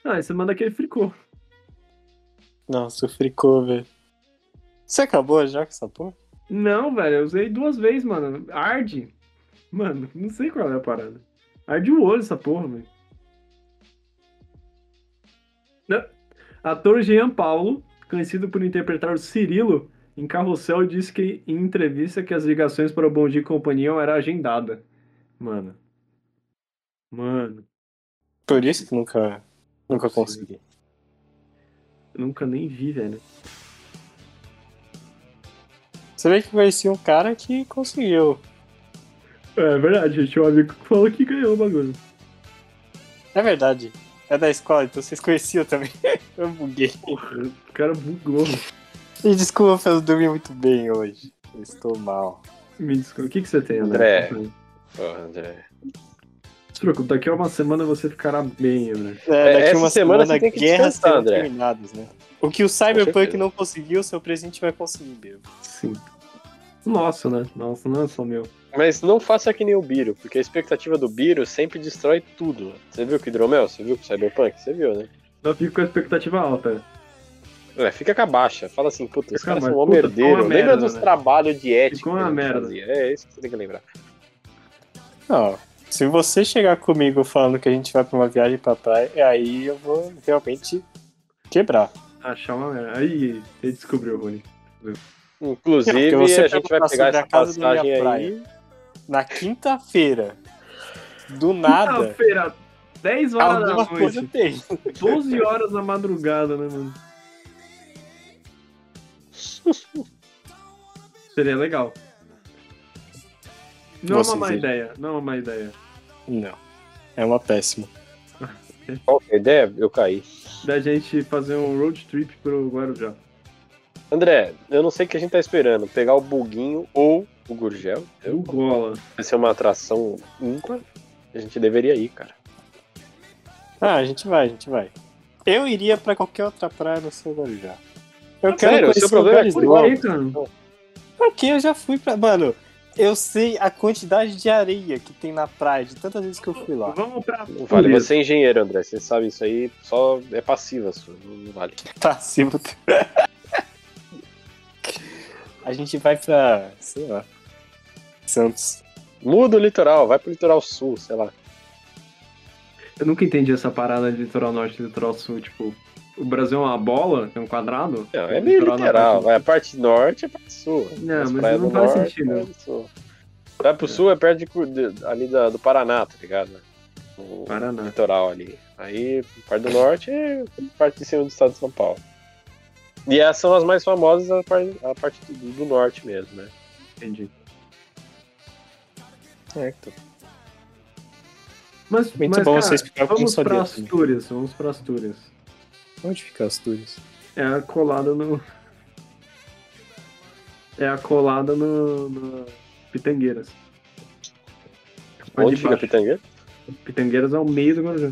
Ah, aí você manda aquele fricô. Nossa, fricou, velho. Você acabou já com essa porra? Não, velho, eu usei duas vezes, mano. Arde. Mano, não sei qual é a parada. Arde o olho essa porra, velho. Ator Jean Paulo, conhecido por interpretar o Cirilo em Carrossel, disse que em entrevista que as ligações para o Bom Dia e Companhia era agendada. Mano. Mano, Por isso que nunca, nunca Sim. consegui. Eu nunca nem vi, velho. Você vê que conheci um cara que conseguiu. É verdade, gente. Um amigo que falou que ganhou o bagulho. É verdade. É da escola, então vocês conheciam também. *laughs* Eu buguei. Porra, o cara bugou. E desculpa, eu dormi muito bem hoje. Eu estou mal. Me desculpa. O que, que você tem, André? André. Porra, André. Se preocupe, daqui a uma semana você ficará bem, André. É, daqui essa uma semana semana, você tem que guerras serão André. terminadas, né? O que o Cyberpunk não conseguiu, seu presente vai conseguir mesmo. Sim. Nossa, né? Nossa, não é só meu. Mas não faça que nem o Biro, porque a expectativa do Biro sempre destrói tudo. Você viu o Hidromel? Você viu com o Cyberpunk? Você viu, né? Eu fico com a expectativa alta. É, fica com a baixa. Fala assim, puta, caras mais. são um ficou uma Lembra merda, dos né? trabalhos de ética. Ficou uma que a merda. fazia. É isso que você tem que lembrar. Não, se você chegar comigo falando que a gente vai pra uma viagem pra praia, aí eu vou realmente quebrar. Achar uma merda. Aí, ele descobriu, Rony. Inclusive, Porque você a gente vai pegar essa a casa da minha passagem aí. praia. Na quinta-feira, do nada, Quinta-feira, 10 horas da alguma coisa noite. tem. 12 horas da madrugada, né, mano? *laughs* Seria legal. Não é Vocês uma má ideia. Não é uma má ideia. Não, é uma péssima. *laughs* Qual que é a ideia? Eu caí. Da gente fazer um road trip pro Guarujá. André, eu não sei o que a gente tá esperando. Pegar o Buguinho ou o Gurgel. O Gola. Vai ser uma atração ímpar. A gente deveria ir, cara. Ah, a gente vai, a gente vai. Eu iria pra qualquer outra praia no seu Guarujá. Eu quero sério? O seu problema é por. Aí, cara. Porque eu já fui pra. Mano, eu sei a quantidade de areia que tem na praia, de tantas vezes que eu fui lá. Vamos pra. Não vale. Beleza. Você é engenheiro, André. Você sabe isso aí. Só é passiva sua. Não não vale. Passivo. *laughs* A gente vai pra. sei lá. Santos. Muda o litoral. Vai pro litoral sul, sei lá. Eu nunca entendi essa parada de litoral norte e litoral sul. Tipo, o Brasil é uma bola? É um quadrado? Não, é meio literal. Vai a parte norte é a parte sul. Não, As mas não faz norte, sentido. Vai pro sul é perto de, de- ali da- do Paraná, tá ligado? O Paraná. litoral ali. Aí, parte do norte é parte de cima do estado de São Paulo. E essas são as mais famosas, a parte, a parte do, do norte mesmo, né? Entendi. Certo. Mas, Muito mas, bom cara, você explicar como vamos para também. Astúrias, vamos para Astúrias. Onde fica Astúrias? É a colada no. É a colada no. no... Pitangueiras. Onde de fica baixo. Pitangueira? Pitangueiras é o meio do Guarujá.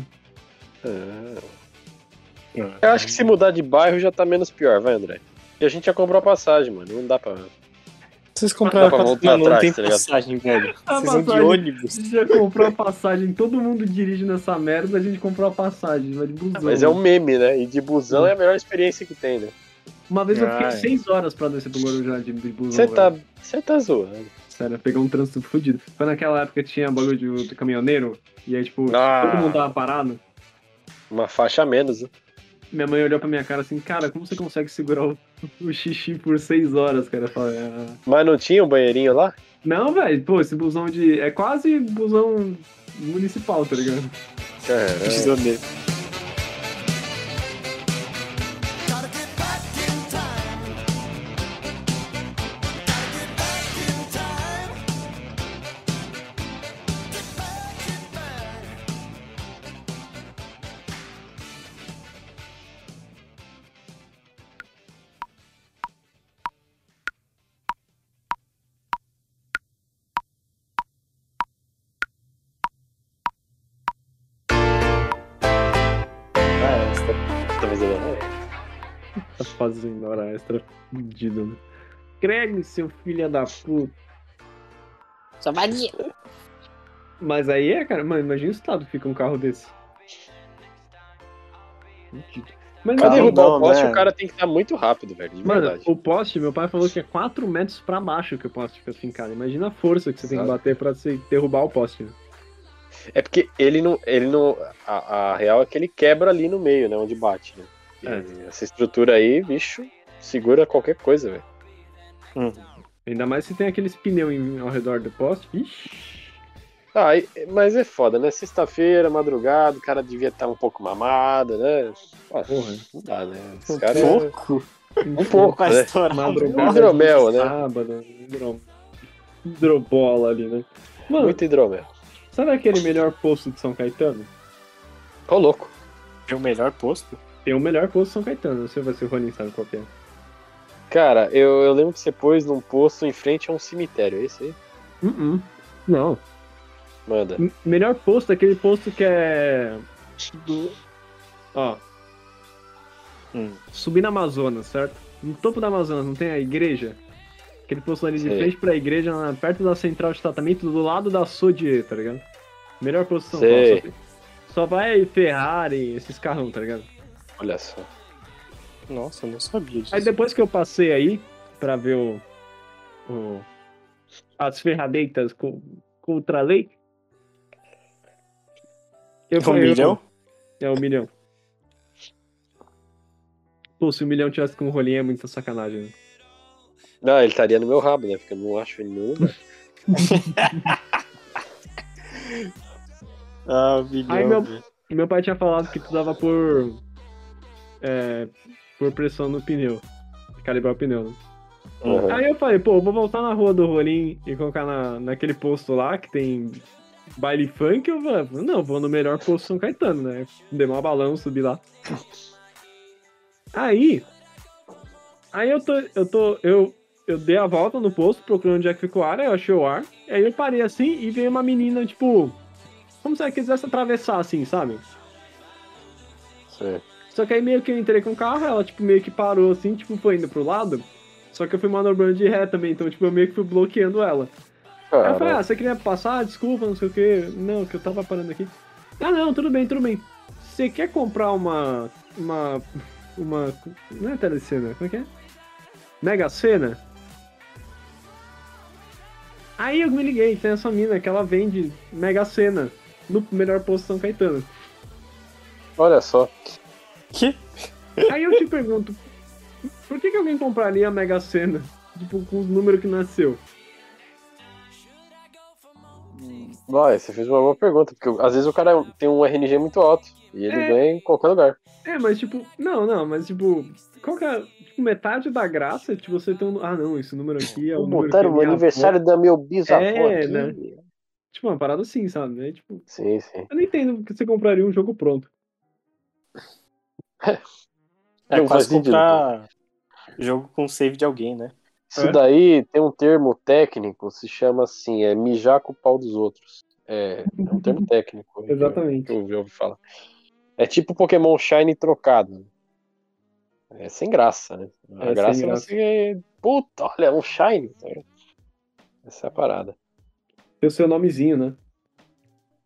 Eu acho que se mudar de bairro já tá menos pior, vai, André. E a gente já comprou a passagem, mano. Não dá pra. Vocês compraram pra a voltar Mano, não atrás, tem tá passagem, velho. *laughs* A Vocês vão de ônibus. A gente já comprou a passagem, todo mundo dirige nessa merda, a gente comprou a passagem, vai de busão. Mas é um meme, né? E de busão é a melhor experiência que tem, né? Uma vez eu fiquei Ah, seis horas pra descer pro Guarujá de, de busão. Você tá. Você tá zoando. Sério, pegar um trânsito fudido. Foi naquela época que tinha bagulho de, de caminhoneiro, e aí, tipo, Ah. todo mundo tava parado. Uma faixa a menos, né? Minha mãe olhou pra minha cara assim, cara, como você consegue segurar o, *laughs* o xixi por seis horas, cara? Falei, "Ah." Mas não tinha um banheirinho lá? Não, velho, pô, esse busão de. É quase busão municipal, tá ligado? Caramba. Fazendo hora extra fudido, né? Craig, seu filho da puta. Só vadia. Mas aí é, cara, mano, imagina o estado que fica um carro desse. Fudido. Mas, Pra derrubar não, o poste, né? o cara tem que estar muito rápido, velho. Mano, verdade. o poste, meu pai falou que é 4 metros pra baixo que o poste fica fincado. Imagina a força que você tem que Exato. bater pra você derrubar o poste. né? É porque ele não. Ele não a, a real é que ele quebra ali no meio, né? Onde bate, né? É. Essa estrutura aí, bicho, segura qualquer coisa, velho. Hum. Ainda mais se tem aqueles pneus em- ao redor do poste. Ixi. Ah, mas é foda, né? Sexta-feira, madrugada, o cara devia estar um pouco mamado, né? Porra. Não dá, né? Esse Um cara é- pouco. Um pouco, né? Madrugada. Hidromel, né? Sábado, hidro... hidrobola ali, né? Mano, Muito hidromel. sabe aquele melhor posto de São Caetano? Ô, louco. É o melhor posto? Tem o melhor posto São Caetano. Não sei se o Ronin sabe qual é. Cara, eu, eu lembro que você pôs num posto em frente a um cemitério, é esse aí? Uh-uh. Não. Manda. M- melhor posto é aquele posto que é. Do... Ó. Hum. Subir na Amazonas, certo? No topo da Amazonas não tem a igreja? Aquele posto ali de Sei. frente pra igreja, perto da central de tratamento, do lado da Sodier, tá ligado? Melhor posto de São. Paulo. Só, só vai Ferrari, esses carrão, tá ligado? Olha só. Nossa, eu não sabia disso. Aí depois que eu passei aí, pra ver o. o- as ferradeiras com, contra a lei. Eu Um falei, milhão? É um milhão. Pô, se o milhão tivesse com um rolinho é muita sacanagem. Né? Não, ele estaria no meu rabo, né? Porque eu não acho ele nenhum lugar. *laughs* Ah, milhão. Aí, meu- meu pai tinha falado que precisava por. É, por pressão no pneu. Calibrar o pneu. Né? Uhum. Aí eu falei, pô, vou voltar na rua do Rolim e colocar na, naquele posto lá que tem baile funk. Eu vou. Não, vou no melhor posto São Caetano, né? Dei uma balão, subi lá. Aí. Aí eu tô. Eu tô. Eu, eu dei a volta no posto, procurando onde é que ficou o ar, aí eu achei o ar. Aí eu parei assim e veio uma menina, tipo. Como se ela quisesse atravessar, assim, sabe? Sei. Só que aí meio que eu entrei com o carro, ela, tipo, meio que parou assim, tipo, foi indo pro lado. Só que eu fui manobrando de ré também, então, tipo, eu meio que fui bloqueando ela. Aí eu falei, ah, você queria passar? Desculpa, não sei o que. Não, que eu tava parando aqui. Ah, não, tudo bem, tudo bem. Você quer comprar uma. Uma. Uma. Não é telecena, como é que é? Mega Sena? Aí eu me liguei, tem essa mina que ela vende Mega Sena no melhor posto São Caetano. Olha só. Que? Aí eu te pergunto, por que, que alguém compraria a Mega Sena? Tipo, com os números que nasceu? Vai, você fez uma boa pergunta, porque às vezes o cara tem um RNG muito alto e ele É. ganha em qualquer lugar. É, mas tipo, não, não, mas tipo, qual que é, tipo, metade da graça é tipo você ter um, ah não, esse número aqui é o número que Botaram o aniversário da meu bisavó É, aqui. né? Tipo, uma parada assim, sabe? É, tipo, Sim, sim. eu não entendo porque você compraria um jogo pronto. É quase comprar jogo com save de alguém, né? Isso É? daí tem um termo técnico, se chama assim, é mijar com o pau dos outros. É, é um termo técnico. que eu- Exatamente. Que eu ouvi ouvi falar. É tipo Pokémon Shine trocado. É sem graça, né? A É, sem graça é graça. você. Puta, olha, um Shine. Essa é a parada. Tem o seu nomezinho, né?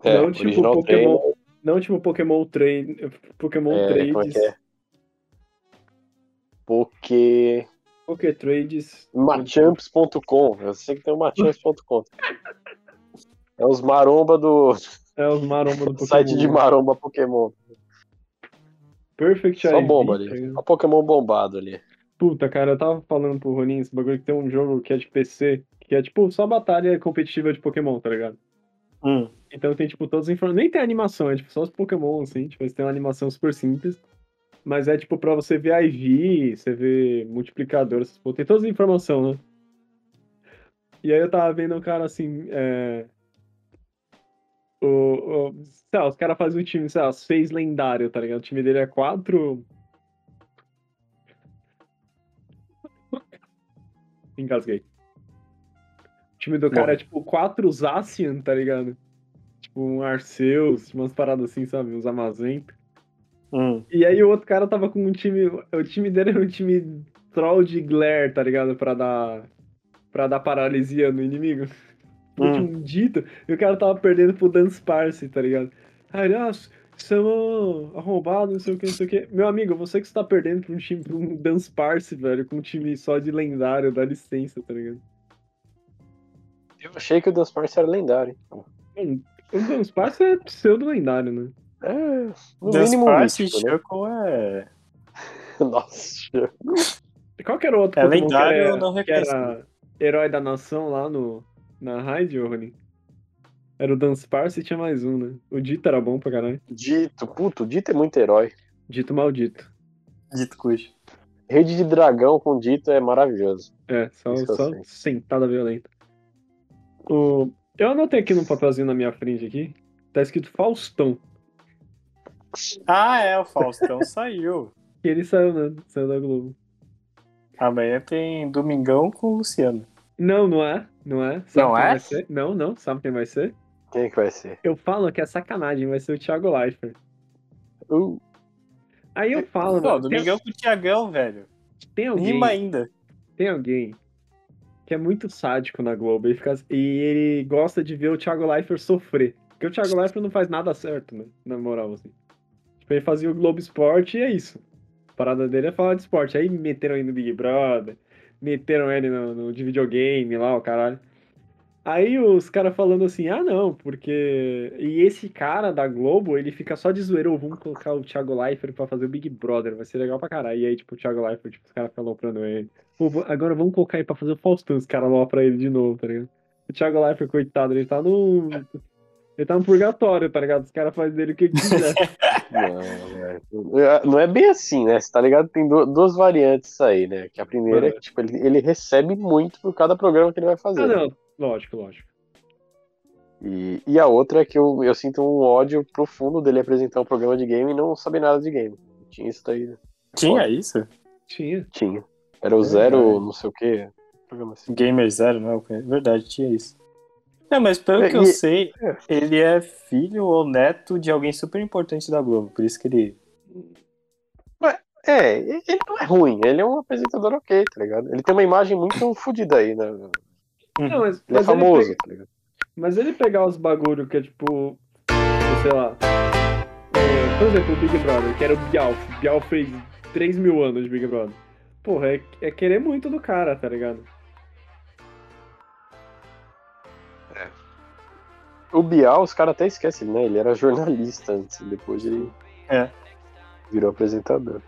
É, Não, tipo, original Pokémon- Trainer, Não tipo Pokémon Trade. Pokémon É, Trades. é é? Poké. Poké Trades. Machamps.com. Eu sei que tem o Machamps.com. *laughs* É os maromba do É os maromba do *laughs* Pokémon. site de maromba Pokémon. Perfect Só bomba tá ali. ligado? Só Pokémon bombado ali. Puta, cara, eu tava falando pro Ronin esse bagulho que tem um jogo que é de PC, que é tipo só batalha competitiva de Pokémon, tá ligado? Hum. Então tem, tipo, todas as informações. Nem tem animação, é tipo só os Pokémon, assim. Tipo, têm uma animação super simples. Mas é tipo pra você ver IV, você ver multiplicador, essas. Tem todas as informações, né? E aí eu tava vendo um cara assim. É... O, o... Sei lá, os caras fazem um time, sei lá, seis lendário, tá ligado? O time dele é quatro. Engasguei. O time do cara é tipo quatro Zacian, tá ligado? Tipo um Arceus, umas paradas assim, sabe? Uns Amazentos. Hum. E aí o outro cara tava com um time. O time dele era um time troll de glare, tá ligado? Pra dar. Pra dar paralisia no inimigo. *laughs* Hum. Tinha um dito, e o cara tava perdendo pro Dance Parse, tá ligado? Aí, ele, ah, são arrombados, não sei o que, não sei o que. Meu amigo, você que está perdendo pra um time, pra um Dance Parse, velho, com um time só de lendário, dá licença, tá ligado? Eu achei que o Dunsparce era lendário. Mano, o Dance Parse é pseudo lendário, né? É, no Dance mínimo Parse e né? É. *laughs* Nossa, Qual que era o outro É Pokémon lendário, que era, não que era herói da nação lá no, na raid, Rony? Era o Dunsparce e tinha mais um, né? O Dito era bom pra caralho. Dito, puto, Dito é muito herói. Dito maldito. Dito cujo. Rede de dragão com Dito é maravilhoso. É, só, Isso só sentada violenta. O... Eu anotei aqui num papelzinho na minha frente aqui. Tá escrito Faustão. Ah, é, o Faustão *laughs* saiu. Ele saiu, né? Saiu da Globo. Amanhã tem Domingão com o Luciano. Não, não é. Não é. Sabe Não quem é? Vai ser? Não, não. Sabe quem vai ser? Quem que vai ser? Eu falo que é sacanagem, vai ser o Thiago Leifert. Uh, Aí eu falo, Pô, mano, tem, Domingão com o Tiagão, velho. tem alguém. Rima ainda. tem alguém que é muito sádico na Globo ele fica- e ele gosta de ver o Thiago Leifert sofrer. Porque o Thiago Leifert não faz nada certo, né? Na moral, assim. Tipo, ele fazia o Globo Esporte e é isso. A parada dele é falar de esporte. Aí meteram ele no Big Brother, meteram ele no, no de videogame lá, o caralho. Aí os caras falando assim, ah não, porque. E esse cara da Globo, ele fica só de zoeira, "Ô, vamos colocar o Thiago Leifert pra fazer o Big Brother, vai ser legal pra caralho. E aí, tipo, o Thiago Leifert, tipo, os caras ficam aloprando ele. Pô, agora vamos colocar ele pra fazer o Faustão, os caras alopram ele de novo, tá ligado? O Thiago Leifert, coitado, ele tá no. Ele tá no purgatório, tá ligado? Os caras fazem dele o que quiser. *laughs* não, velho. não é bem assim, né? Você tá ligado? Tem du- duas variantes aí, né? Que a primeira é que tipo, ele, ele recebe muito por cada programa que ele vai fazer. ah, né? não, lógico, lógico. E, e a outra é que eu, eu sinto um ódio profundo dele apresentar um programa de game e não saber nada de game. Tinha isso daí, né? Tinha isso? Tinha. Tinha. Era o É zero, não sei o quê. Assim. Gamer Zero, não é verdade, tinha isso. É, mas pelo É, que eu e- sei, é. ele é filho ou neto de alguém super importante da Globo. Por isso que ele. É, ele não é ruim, ele é um apresentador ok, tá ligado? Ele tem uma imagem muito *coughs* fodida aí, né? Ele Não, mas, é mas famoso, Ele tá ligado? pega- mas ele pegar os bagulho que é tipo. Sei lá. é, por exemplo, o Big Brother, que era o Bial. O Bial fez 3 mil anos de Big Brother. Porra, é, é querer muito do cara, tá ligado? O Bial, os caras até esquecem, né? Ele era jornalista antes, depois ele É. virou apresentador.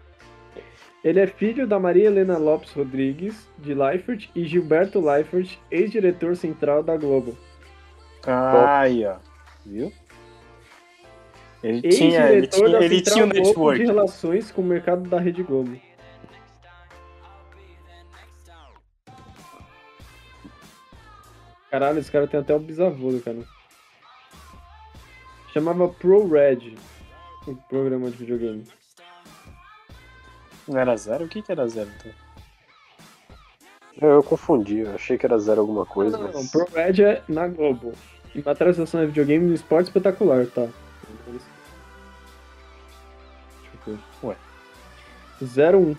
Ele é filho da Maria Helena Lopes Rodrigues, de Leifert, e Gilberto Leifert, ex-diretor central da Globo. Aí, ó. Viu? Ele tinha, ele tinha, ele Central tinha o Globo de network. relações com o mercado da Rede Globo. Caralho, esse cara tem até o bisavô do cara. Chamava Pro Red, o programa de videogame. Não era zero? O que que era zero, então? Eu, eu confundi, eu achei que era zero alguma coisa, Não, não, mas... Pro Red é na Globo. E a transação é videogame e esporte espetacular, tá? Deixa eu ver. Ué. 01.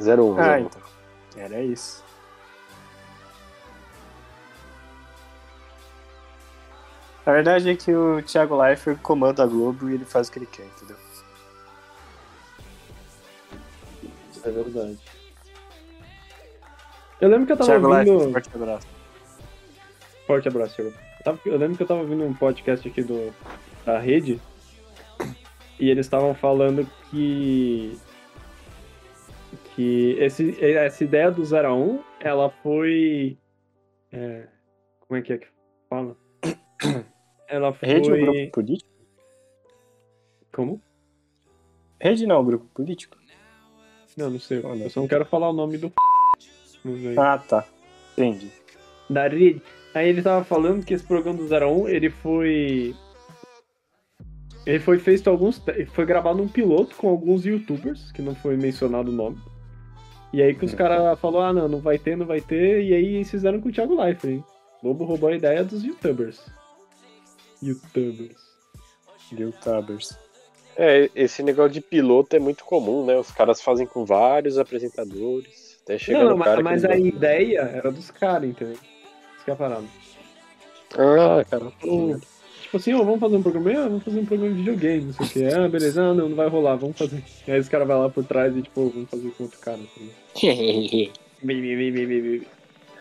01, Ah, 01. então. Era isso. A verdade é que o Thiago Leifert comanda a Globo e ele faz o que ele quer, entendeu? É verdade. Eu lembro que eu tava Thiago ouvindo. Leifert, forte abraço. Forte abraço, Thiago. Eu, lembro que eu tava ouvindo um podcast aqui do, da rede e eles estavam falando que. que esse, essa ideia do 0 a 1 ela foi. é, como é que é que fala? Ela foi. Rede ou grupo político? Como? Rede não, grupo político. Não, não sei. Olha. Eu só não quero falar o nome do. Ah, tá. Entendi. da rede. Aí ele tava falando que esse programa do 01, ele foi. Ele foi feito alguns. Foi gravado um piloto com alguns youtubers, que não foi mencionado o nome. E aí que os caras falaram, ah não, não vai ter, não vai ter, e aí eles fizeram com o Thiago Leifert, hein? Lobo roubou a ideia dos youtubers. Youtubers. Youtubers. É, esse negócio de piloto é muito comum, né? Os caras fazem com vários apresentadores, até chegar não, no não, cara mas, a eles ideia era dos caras, entendeu? Isso que é a parada. gostam. Ah, cara. Ou, Tipo assim, ó, vamos fazer um programa? Ah, vamos fazer um programa de videogame, não sei o que. Ah, beleza, ah, não, não vai rolar, vamos fazer. E aí os caras vão lá por trás e, tipo, vamos fazer com outro cara. Assim. *laughs*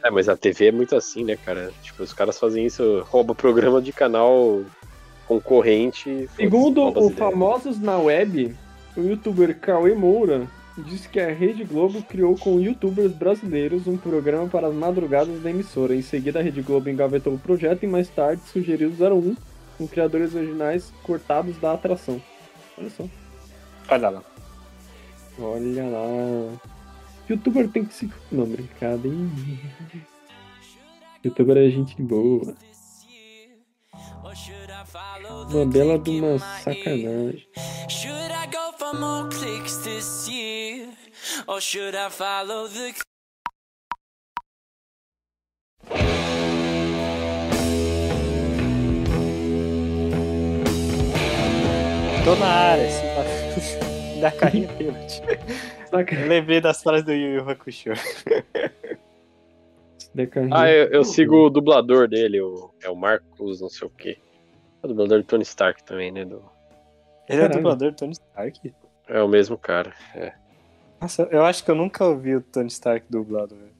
É, mas a TV é muito assim, né, cara? Tipo, os caras fazem isso, rouba programa de canal concorrente. Segundo o ideias. Famosos na Web, o youtuber Cauê Moura disse que a Rede Globo criou com youtubers brasileiros um programa para as madrugadas da emissora. Em seguida, a Rede Globo engavetou o projeto e mais tarde sugeriu o 01 com criadores originais cortados da atração. Olha só. Olha lá. Olha lá. Youtuber tem que se. Não, brincadeira. Youtuber é gente boa. Uma bela de uma sacanagem. Should I go for more clicks this year? Or should I follow the Tô na área, assim, *laughs* da carrinha pênalti. *laughs* Saca- Eu lembrei das frases do Yu Yu Hakusho. *laughs* Ah, eu, eu sigo o dublador dele, o, é o Marcos, não sei o quê. É o dublador do Tony Stark também, né? do- Ele é o dublador do Tony Stark? é o mesmo cara. É. Nossa, eu acho que eu nunca ouvi o Tony Stark dublado, velho.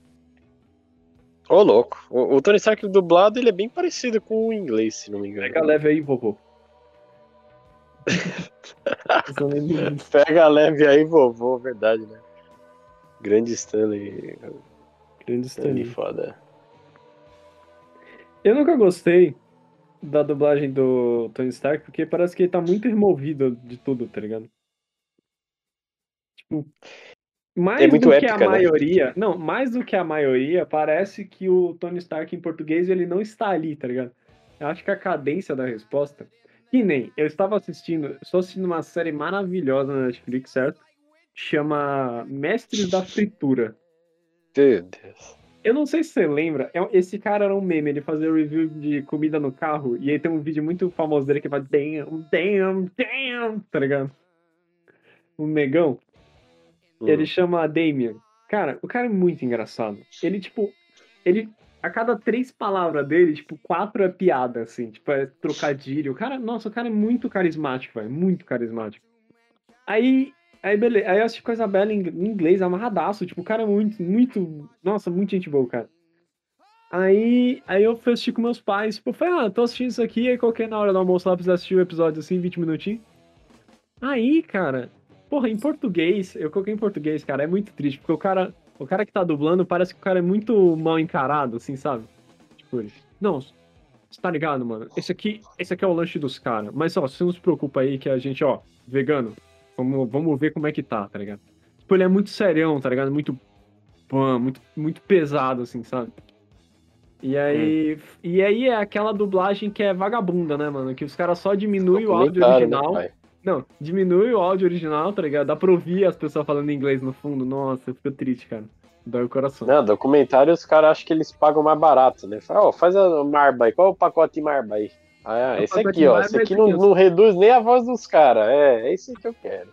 Ô, louco. O, o Tony Stark dublado, ele é bem parecido com o inglês, se não me engano. Pega leve aí, vovô. Pega leve aí, vovô, verdade, né? Grande Stanley. Grande Stanley Stanley. foda. Eu nunca gostei da dublagem do Tony Stark, porque parece que ele tá muito removido de tudo, tá ligado? Tipo, mais É muito do que épica, a né? maioria, não, mais do que a maioria, parece que o Tony Stark em português ele não está ali, tá ligado? Eu acho que a cadência da resposta, que nem, eu estava assistindo, estou assistindo uma série maravilhosa na Netflix, certo? Chama Mestres da Fritura. Meu Deus. Eu não sei se você lembra, é- esse cara era um meme, ele fazia review de comida no carro, e aí tem um vídeo muito famoso dele que fala damn, damn, damn, tá ligado? O negão, Hum. ele chama Damien. Cara, o cara é muito engraçado. Ele, tipo, ele, a cada três palavras dele, tipo, quatro é piada, assim, tipo, é trocadilho. O cara, nossa, o cara é muito carismático, velho, muito carismático. Aí, aí beleza, aí eu assisti com a em inglês, amarradaço, tipo, o cara é muito, muito, nossa, muito gente boa, cara. Aí, aí eu fui assistir com meus pais, tipo, eu falei, ah, tô assistindo isso aqui, aí coloquei na hora do almoço lá pra assistir o episódio, assim, 20 minutinhos. Aí, cara, porra, em português, eu coloquei em português, cara, é muito triste, porque o cara, o cara que tá dublando parece que o cara é muito mal encarado, assim, sabe? Tipo, ele, não, você tá ligado, mano? Esse aqui, esse aqui é o lanche dos caras, mas ó, você não se preocupa aí que a gente, ó, vegano, vamos, vamos ver como é que tá, tá ligado? Tipo, ele é muito serião, tá ligado? Muito, pã, muito, muito pesado, assim, sabe? E aí, e aí é aquela dublagem que é vagabunda, né, mano? Que os caras só diminuem o áudio né, original. pai? Não, diminui o áudio original, tá ligado? Dá pra ouvir as pessoas falando inglês no fundo. Nossa, fica triste, cara. Dói o coração. Não, documentário os caras acham que eles pagam mais barato, né? Fala, ó, faz a Marba aí, qual é o pacote Marba aí? Ah, O esse pacote aqui, ó. Esse é aqui esse não, não reduz nem a voz dos caras. É, é isso que eu quero.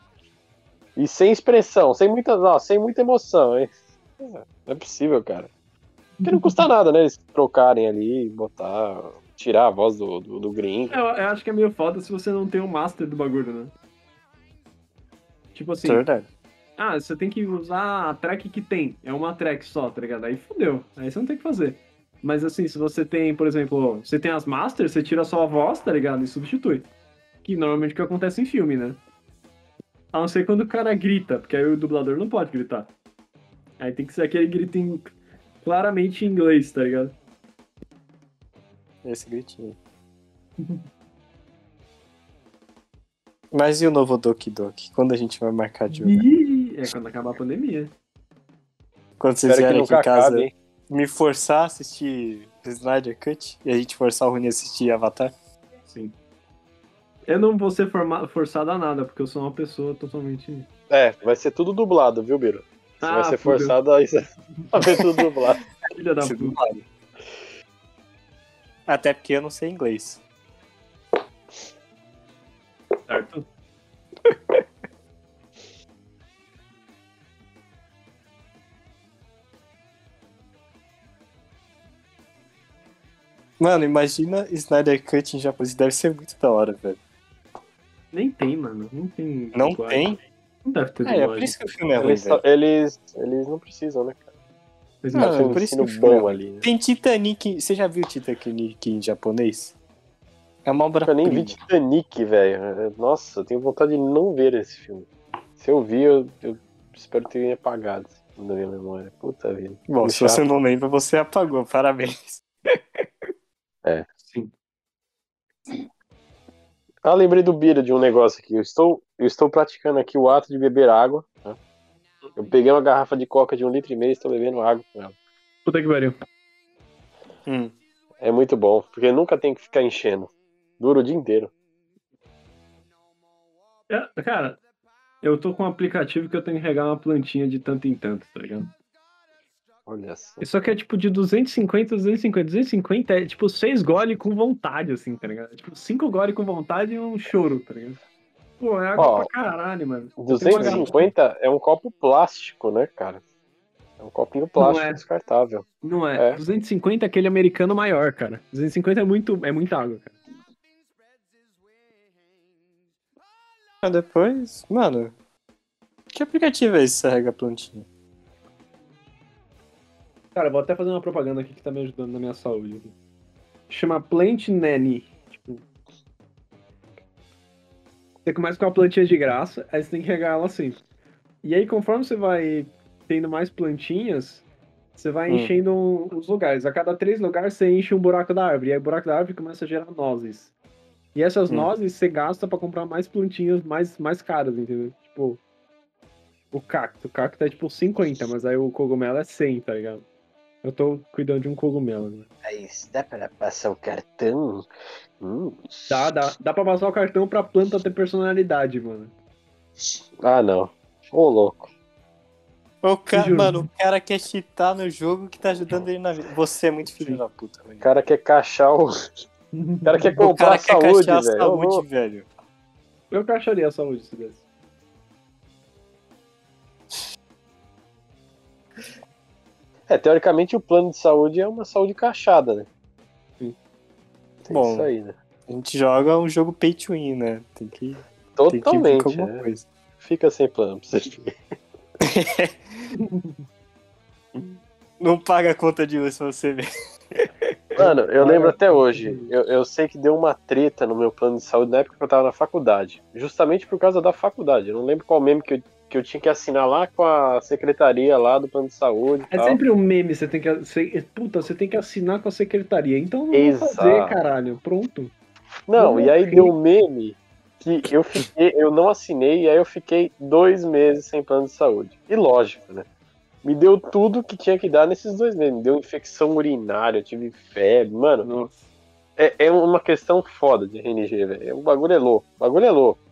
E sem expressão, sem muita, ó, sem muita emoção, hein? Não é possível, cara. Porque não custa nada, né? Eles trocarem ali, botar, tirar a voz do, do, do gringo. Eu, eu acho que é meio foda se você não tem um master do bagulho, né? Tipo assim, Isso é ah, você tem que usar a track que tem. É uma track só, tá ligado? Aí fudeu. Aí você não tem o que fazer. Mas assim, se você tem, por exemplo, você tem as masters, você tira só a voz, tá ligado? E substitui. Que normalmente é o que acontece em filme, né? A não ser quando o cara grita, porque aí o dublador não pode gritar. Aí tem que ser aquele grito em, claramente em inglês, tá ligado? Esse gritinho. Mas e o novo Doki Doki? Quando a gente vai marcar de jogar? Ih, é quando acabar a pandemia. Quando vocês Espero vierem aqui em casa, acabe, me forçar a assistir Snyder Cut e a gente forçar o Rony a assistir Avatar? Sim. Eu não vou ser forma- forçado a nada, porque eu sou uma pessoa totalmente. É, vai ser tudo dublado, viu, Biro? Você Ah, vai ser forçado a, isso- *laughs* a ver tudo dublado. Filha da puta. Até porque eu não sei inglês. Certo? *laughs* Mano, imagina Snyder Cut em japonês. Deve ser muito da hora, velho. Nem tem, mano. Não tem. Não dublagem. tem? Não deve ter É, é por isso que o filme é ruim, Eles, velho. eles, eles não precisam, né, cara? Mas Não, por isso que é bom ali. Né? Tem Titanic. Você já viu Titanic em japonês? É uma obra Eu nem vi Titanic, velho. Nossa, eu tenho vontade de não ver esse filme. Se eu vi, eu, eu espero ter apagado da minha memória. Puta vida. Bom, se você não lembra, você apagou. Parabéns. *laughs* Sim. Ah, lembrei do Bira de um negócio aqui. Eu estou, eu estou praticando aqui o ato de beber água. Eu peguei uma garrafa de coca de um litro e meio e estou bebendo água com ela. Puta que pariu. Hum. É muito bom, porque nunca tem que ficar enchendo. Dura o dia inteiro. É, cara, eu tô com um aplicativo que eu tenho que regar uma plantinha de tanto em tanto, tá ligado? Olha só. Isso aqui é tipo de 250, 250. 250 é tipo 6 gole com vontade, assim, tá ligado? É Tipo 5 gole com vontade e um choro, tá ligado? Pô, é água Ó, pra caralho, mano. 250 é um copo plástico, né, cara? É um copinho plástico é. descartável. Não é. É. 250 é aquele americano maior, cara. 250 é muito, é muita água, cara. Ah, depois, mano. Que aplicativo é esse que carrega a plantinha? Cara, vou até fazer uma propaganda aqui que tá me ajudando na minha saúde. Chama Plant Nanny. Você começa com uma plantinha de graça, aí você tem que regar ela sempre. E aí, conforme você vai tendo mais plantinhas, você vai Hum. enchendo os lugares. A cada três lugares você enche um buraco da árvore. E aí o buraco da árvore começa a gerar nozes. E essas Hum. nozes você gasta pra comprar mais plantinhas mais, mais caras, entendeu? Tipo, o cacto. O cacto é tipo 50, mas aí o cogumelo é 100, tá ligado? Eu tô cuidando de um cogumelo. Né? Aí, dá pra passar o cartão? Hum. Dá, dá, dá pra passar o cartão pra planta ter personalidade, mano. Ah, não. Ô, louco. O cara, mano, o cara quer cheatar no jogo que tá ajudando ele na vida. Você é muito filho Sim. da puta, velho. O cara quer cachar o. *laughs* O cara quer O comprar cara a quer saúde, caixar a velho. Ô, saúde, velho. Eu caixaria a saúde se desse. É, teoricamente o plano de saúde é uma saúde cachada, né? Tem Bom, isso aí, né? A gente joga um jogo pay to win, né? Tem que, tem que Totalmente. alguma é. coisa. Fica sem plano pra você. *laughs* Não paga a conta de luz se você ver. Mano, eu lembro até hoje. Eu, eu sei que deu uma treta no meu plano de saúde na época que eu tava na faculdade. Justamente por causa da faculdade. Eu não lembro qual meme que eu, que eu tinha que assinar lá com a secretaria lá do plano de saúde. É tal. sempre um meme, você tem que. Você, puta, você tem que assinar com a secretaria. Então não vou Exato. fazer, caralho. Pronto. Não, Eu e aí deu um meme que eu fiquei, eu não assinei, e aí eu fiquei dois meses sem plano de saúde. E lógico, né? Me deu tudo que tinha que dar nesses dois meses. Me deu infecção urinária, eu tive febre. Mano, Nossa. é, é uma questão foda de RNG, velho. O bagulho é louco. O bagulho é louco.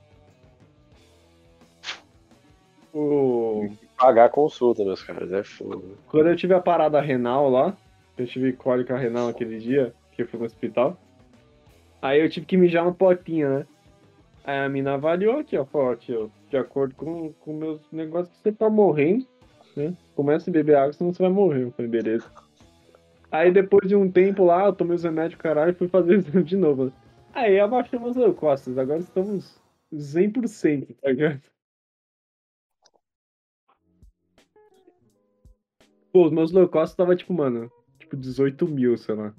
O... Pagar a consulta, meus caras. É foda. Quando eu tive a parada renal lá, eu tive cólica renal aquele dia, que eu fui no hospital. Aí eu tive que mijar no potinho, né? Aí a mina avaliou aqui, ó, falou, aqui, ó, de acordo com, com meus negócios, você tá morrendo, né? Começa a beber água, senão você vai morrer. Eu falei, beleza. Aí depois de um tempo lá, eu tomei os remédios, caralho, e fui fazer exame de novo. Aí abaixamos as leucócitos, agora estamos 100%, tá ligado? Pô, os meus leucócitos tava tipo, mano, tipo 18 mil, sei lá.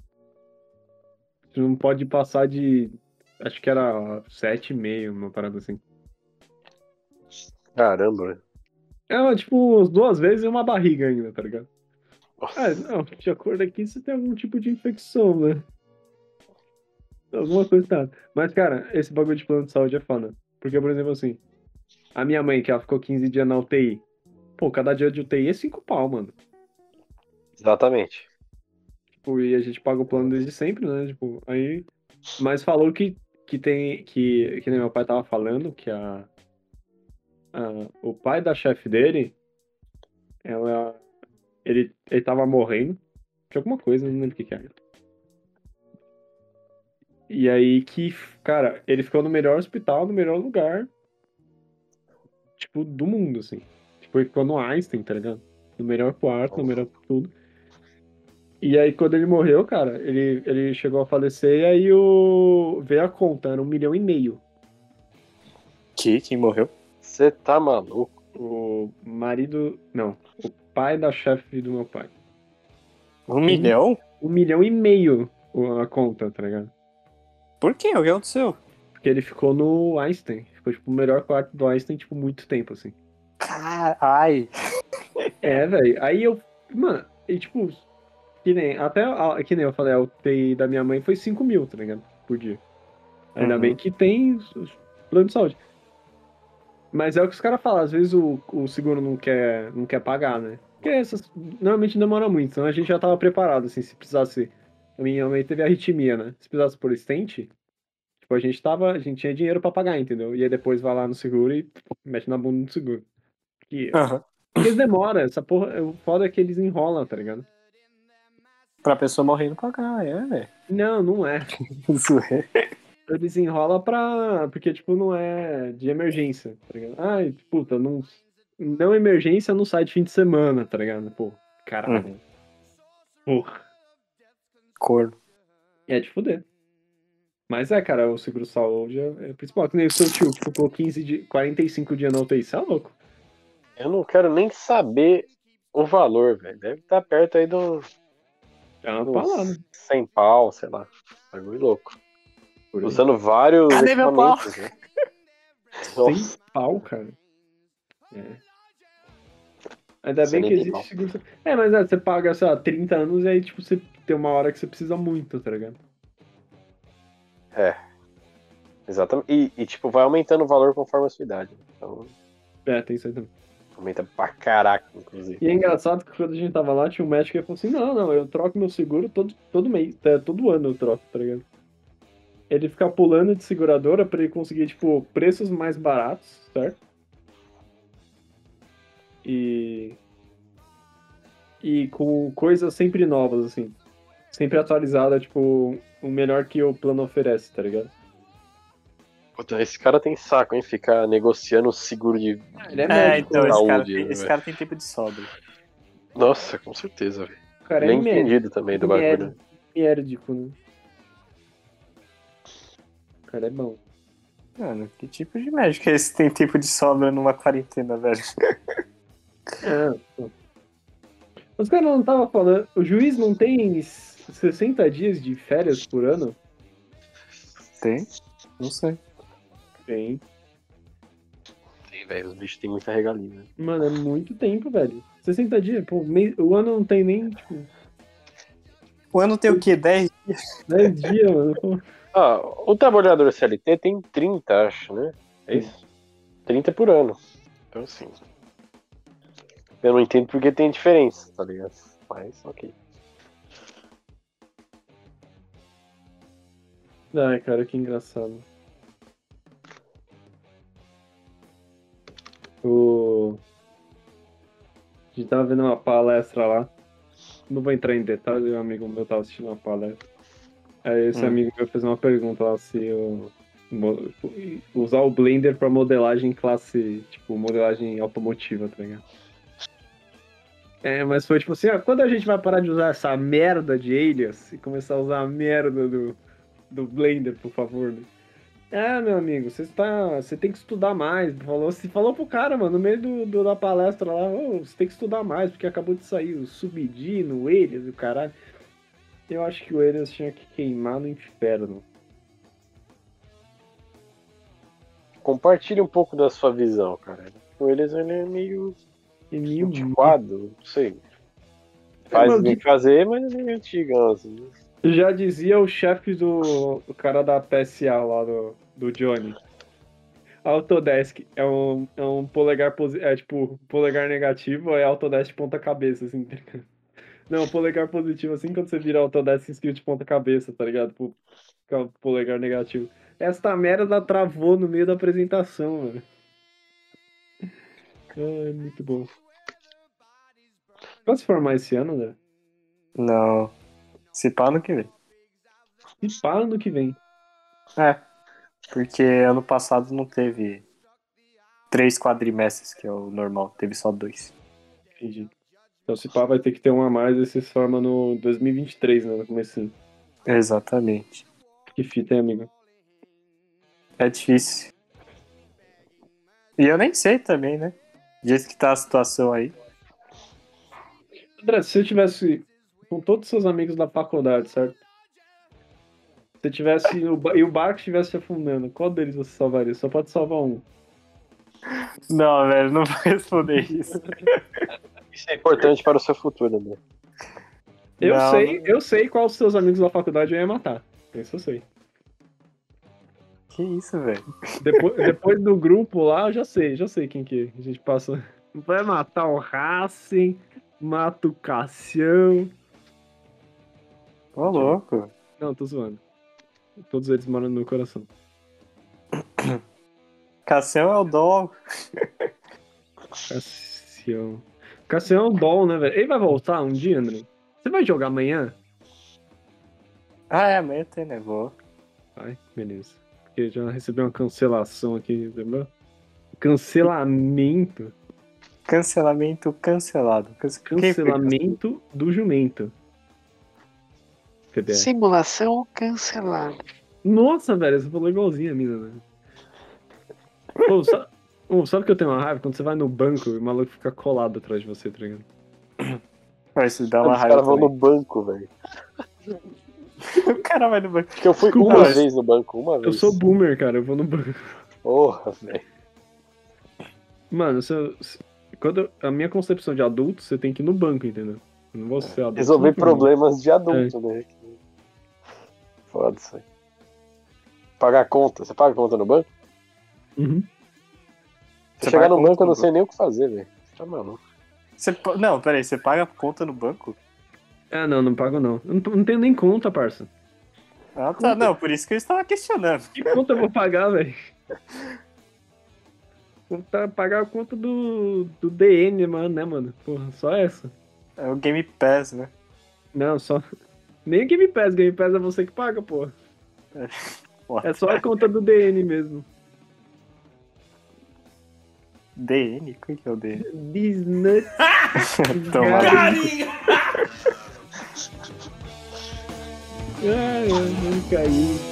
Você não pode passar de. Acho que era 7,5, uma parada assim. Caramba, velho. É, tipo, duas vezes e uma barriga ainda, tá ligado? Nossa. Ah, não, de acordo aqui, você tem algum tipo de infecção, né? Alguma coisa tá. Mas, cara, esse bagulho de plano de saúde é foda. Porque, por exemplo, assim, a minha mãe, que ela ficou 15 dias na UTI. Pô, cada dia de UTI é 5 pau, mano. Exatamente. Tipo, e a gente paga o plano desde sempre, né? Tipo, aí. Mas falou que, que tem. Que, que nem meu pai tava falando, que a. a- o pai da chefe dele. Ela. Ele, ele tava morrendo. De alguma coisa, não lembro o que, que era. E aí que, cara, ele ficou no melhor hospital, no melhor lugar. Tipo, do mundo, assim. Tipo, ele ficou no Einstein, tá ligado? No melhor quarto, no melhor tudo. E aí, quando ele morreu, cara, ele, ele chegou a falecer e aí o... veio a conta, era um milhão e meio. Que? Quem morreu? Você tá maluco? O marido. Não, o pai da chefe do meu pai. Um milhão? Um milhão e meio o- a conta, tá ligado? Por quê? O que aconteceu? Porque ele ficou no Einstein. Ficou, tipo, o melhor quarto do Einstein, tipo, muito tempo, assim. Caralho. É, velho. Aí eu. Mano, e tipo. Que nem. Até. a- Que nem eu falei, a UTI da minha mãe foi 5 mil, tá ligado? Por dia. Ainda Uhum. bem que tem plano de saúde. Mas é o que os caras falam, às vezes o, o seguro não quer, não quer pagar, né? Porque essas normalmente demora muito, então a gente já tava preparado, assim, se precisasse. A minha mãe teve arritmia, né? Se precisasse por stent, tipo, a gente tava. A gente tinha dinheiro pra pagar, entendeu? E aí depois vai lá no seguro e mete na bunda do seguro. Aham. porque eles demoram, essa porra. O foda é que eles enrolam, tá ligado? Pra pessoa morrer não pagar, é, velho. Não, não é. *laughs* Isso é. Eles enrolam pra. Porque, tipo, não é de emergência, tá ligado? Ai, puta, não. Não emergência não sai de fim de semana, tá ligado? Pô, caralho. Porra. Corno. É de fuder. Mas é, cara, o seguro saúde é, é principal. Que nem o seu tio que ficou 15 de, 45 dias na UTI, isso é louco. Eu não quero nem saber o valor, velho. Deve estar perto aí do É uma palavra. 100 pau, sei lá. Bagulho louco. Usando vários Cadê meu pau? né? *laughs* Sem pau, cara. É. Ainda Sem bem que existe pau. seguro. É, mas é, você paga, sei lá, 30 anos e aí, tipo, você tem uma hora que você precisa muito, tá ligado? exatamente. E, e, tipo, vai aumentando o valor conforme a sua idade. Então, É, tem isso aí também. Aumenta pra caraca, inclusive. E é engraçado que quando a gente tava lá, tinha um médico que falou assim: não, não, eu troco meu seguro todo, todo mês, é, todo ano eu troco, tá ligado? Ele fica pulando de seguradora pra ele conseguir, tipo, preços mais baratos, certo? E. E com coisas sempre novas, assim. Sempre atualizada, tipo, o melhor que o plano oferece, tá ligado? Puta, esse cara tem saco, hein? Ficar negociando o seguro de. Ele é É, médico, então, esse cara, Saúde, tem, né, esse cara tem tempo de sobra. Nossa, com certeza, velho. o cara é Bem médico. entendido também do bagulho. Médico, né? O cara é bom. Mano, que tipo de médico é esse que tem tempo de sobra numa quarentena, velho? *laughs* É. Os caras não estavam falando. O juiz não tem 60 dias de férias por ano? Tem? Não sei. Tem. Tem, velho. Os bichos têm muita regalia, né? Mano, é muito tempo, velho. 60 dias, pô, mei- o ano não tem nem, tipo, O ano tem o quê? 10? 10 dias, mano. *laughs* Ah, o trabalhador CLT tem 30, acho, né? É isso? 30 por ano. Então, assim. Eu não entendo porque tem diferença, tá ligado? Mas, ok. Ai, cara, que engraçado. O... A gente tava vendo uma palestra lá. Não vou entrar em detalhes, um amigo meu tava assistindo uma palestra. Aí esse Hum. amigo meu fez uma pergunta lá se eu mo- usar o Blender pra modelagem classe, tipo, modelagem automotiva, tá ligado? É, mas foi tipo assim, ah, quando a gente vai parar de usar essa merda de Alias e começar a usar a merda do, do Blender, por favor, né? É, meu amigo, você está, você tem que estudar mais. Falou, se falou pro cara, mano, no meio do, do- da palestra lá, "Ô, você tem que estudar mais, porque acabou de sair o Subdino, o Elias o caralho. Eu acho que o Elias tinha que queimar no inferno. Compartilhe um pouco da sua visão, cara. O Elias ele é meio E meio antiquado, não sei. Faz mano, bem fazer, mas é meio antigão, assim. Já dizia o chefe do, do cara da PSA lá, do, do Johnny. Autodesk é um, é um polegar positivo, é tipo, polegar negativo é Autodesk ponta cabeça, assim, tá ligado? Não, polegar positivo, assim, quando você vira Autodesk escrito de ponta cabeça, tá ligado? Polegar negativo. Esta merda travou no meio da apresentação, mano. Ai, muito bom. Vai se formar esse ano, né? Não. Se pá no que vem. E para no que vem. É. Porque ano passado não teve três quadrimestres, que é o normal. Teve só dois. Entendi. Então, se pá, vai ter que ter um a mais e se forma no 2023, né? No comecinho. Exatamente. Que fita, hein, amigo? É difícil. E eu nem sei também, né? Jeito que tá a situação aí. André, se você tivesse com todos os seus amigos da faculdade, certo? Se você tivesse. o E o barco estivesse afundando, qual deles você salvaria? Só pode salvar um. Não, velho, não vou responder isso. Isso é importante para o seu futuro, né? Eu Não, sei, não- eu sei qual dos seus amigos da faculdade eu ia matar. Isso eu sei. Que isso, velho? Depois, depois do grupo lá, eu já sei, já sei quem que é. A gente passa. Vai matar o Racing, mata o Cassião. Ô, louco. Não, tô zoando. Todos eles moram no meu coração. *coughs* Cassião é o dó. Cassião. Cassião é um doll, né, velho? Ele vai voltar um dia, André? Você vai jogar amanhã? Ah, é, amanhã tem, né? Vou. Vai, beleza. Porque já recebeu uma cancelação aqui, lembra? Cancelamento. Cancelamento cancelado. Cancelamento do jumento. PBR. Simulação cancelada. Nossa, velho, você falou igualzinho a mina, né? Pô, sa- Ô, sabe que eu tenho uma raiva? Quando você vai no banco e o maluco fica colado atrás de você, tá ligado? Vai se dar uma Os raiva caras vão no banco, velho. *laughs* O cara vai no banco. Acho que eu fui Desculpa, uma mas- vez no banco, uma vez. Eu sou boomer, cara, eu vou no banco. Porra, velho. Mano, se eu- se- quando eu- a minha concepção de adulto, você tem que ir no banco, entendeu? Eu não vou ser adulto. Resolver problemas de adulto, né? Foda isso aí. Pagar conta. Você paga conta no banco? Uhum. Se Você chegar no banco, eu não sei nem o que fazer, velho. Você tá maluco. Você, não, peraí, você paga conta no banco? Ah, não, não pago não. Eu não tenho nem conta, parça. Ah, tá. Não, por isso que eu estava questionando. Que conta eu vou pagar, velho? Vou tá- pagar a conta do, do DN, mano, né, mano? Porra, só essa. É o Game Pass, né? Não, só. Nem o Game Pass, Game Pass é você que paga, pô. Porra. É só a conta do DN mesmo. DN? Quem que é o DN? Disney. Tomara. Carinho! Ai, ai, não caiu.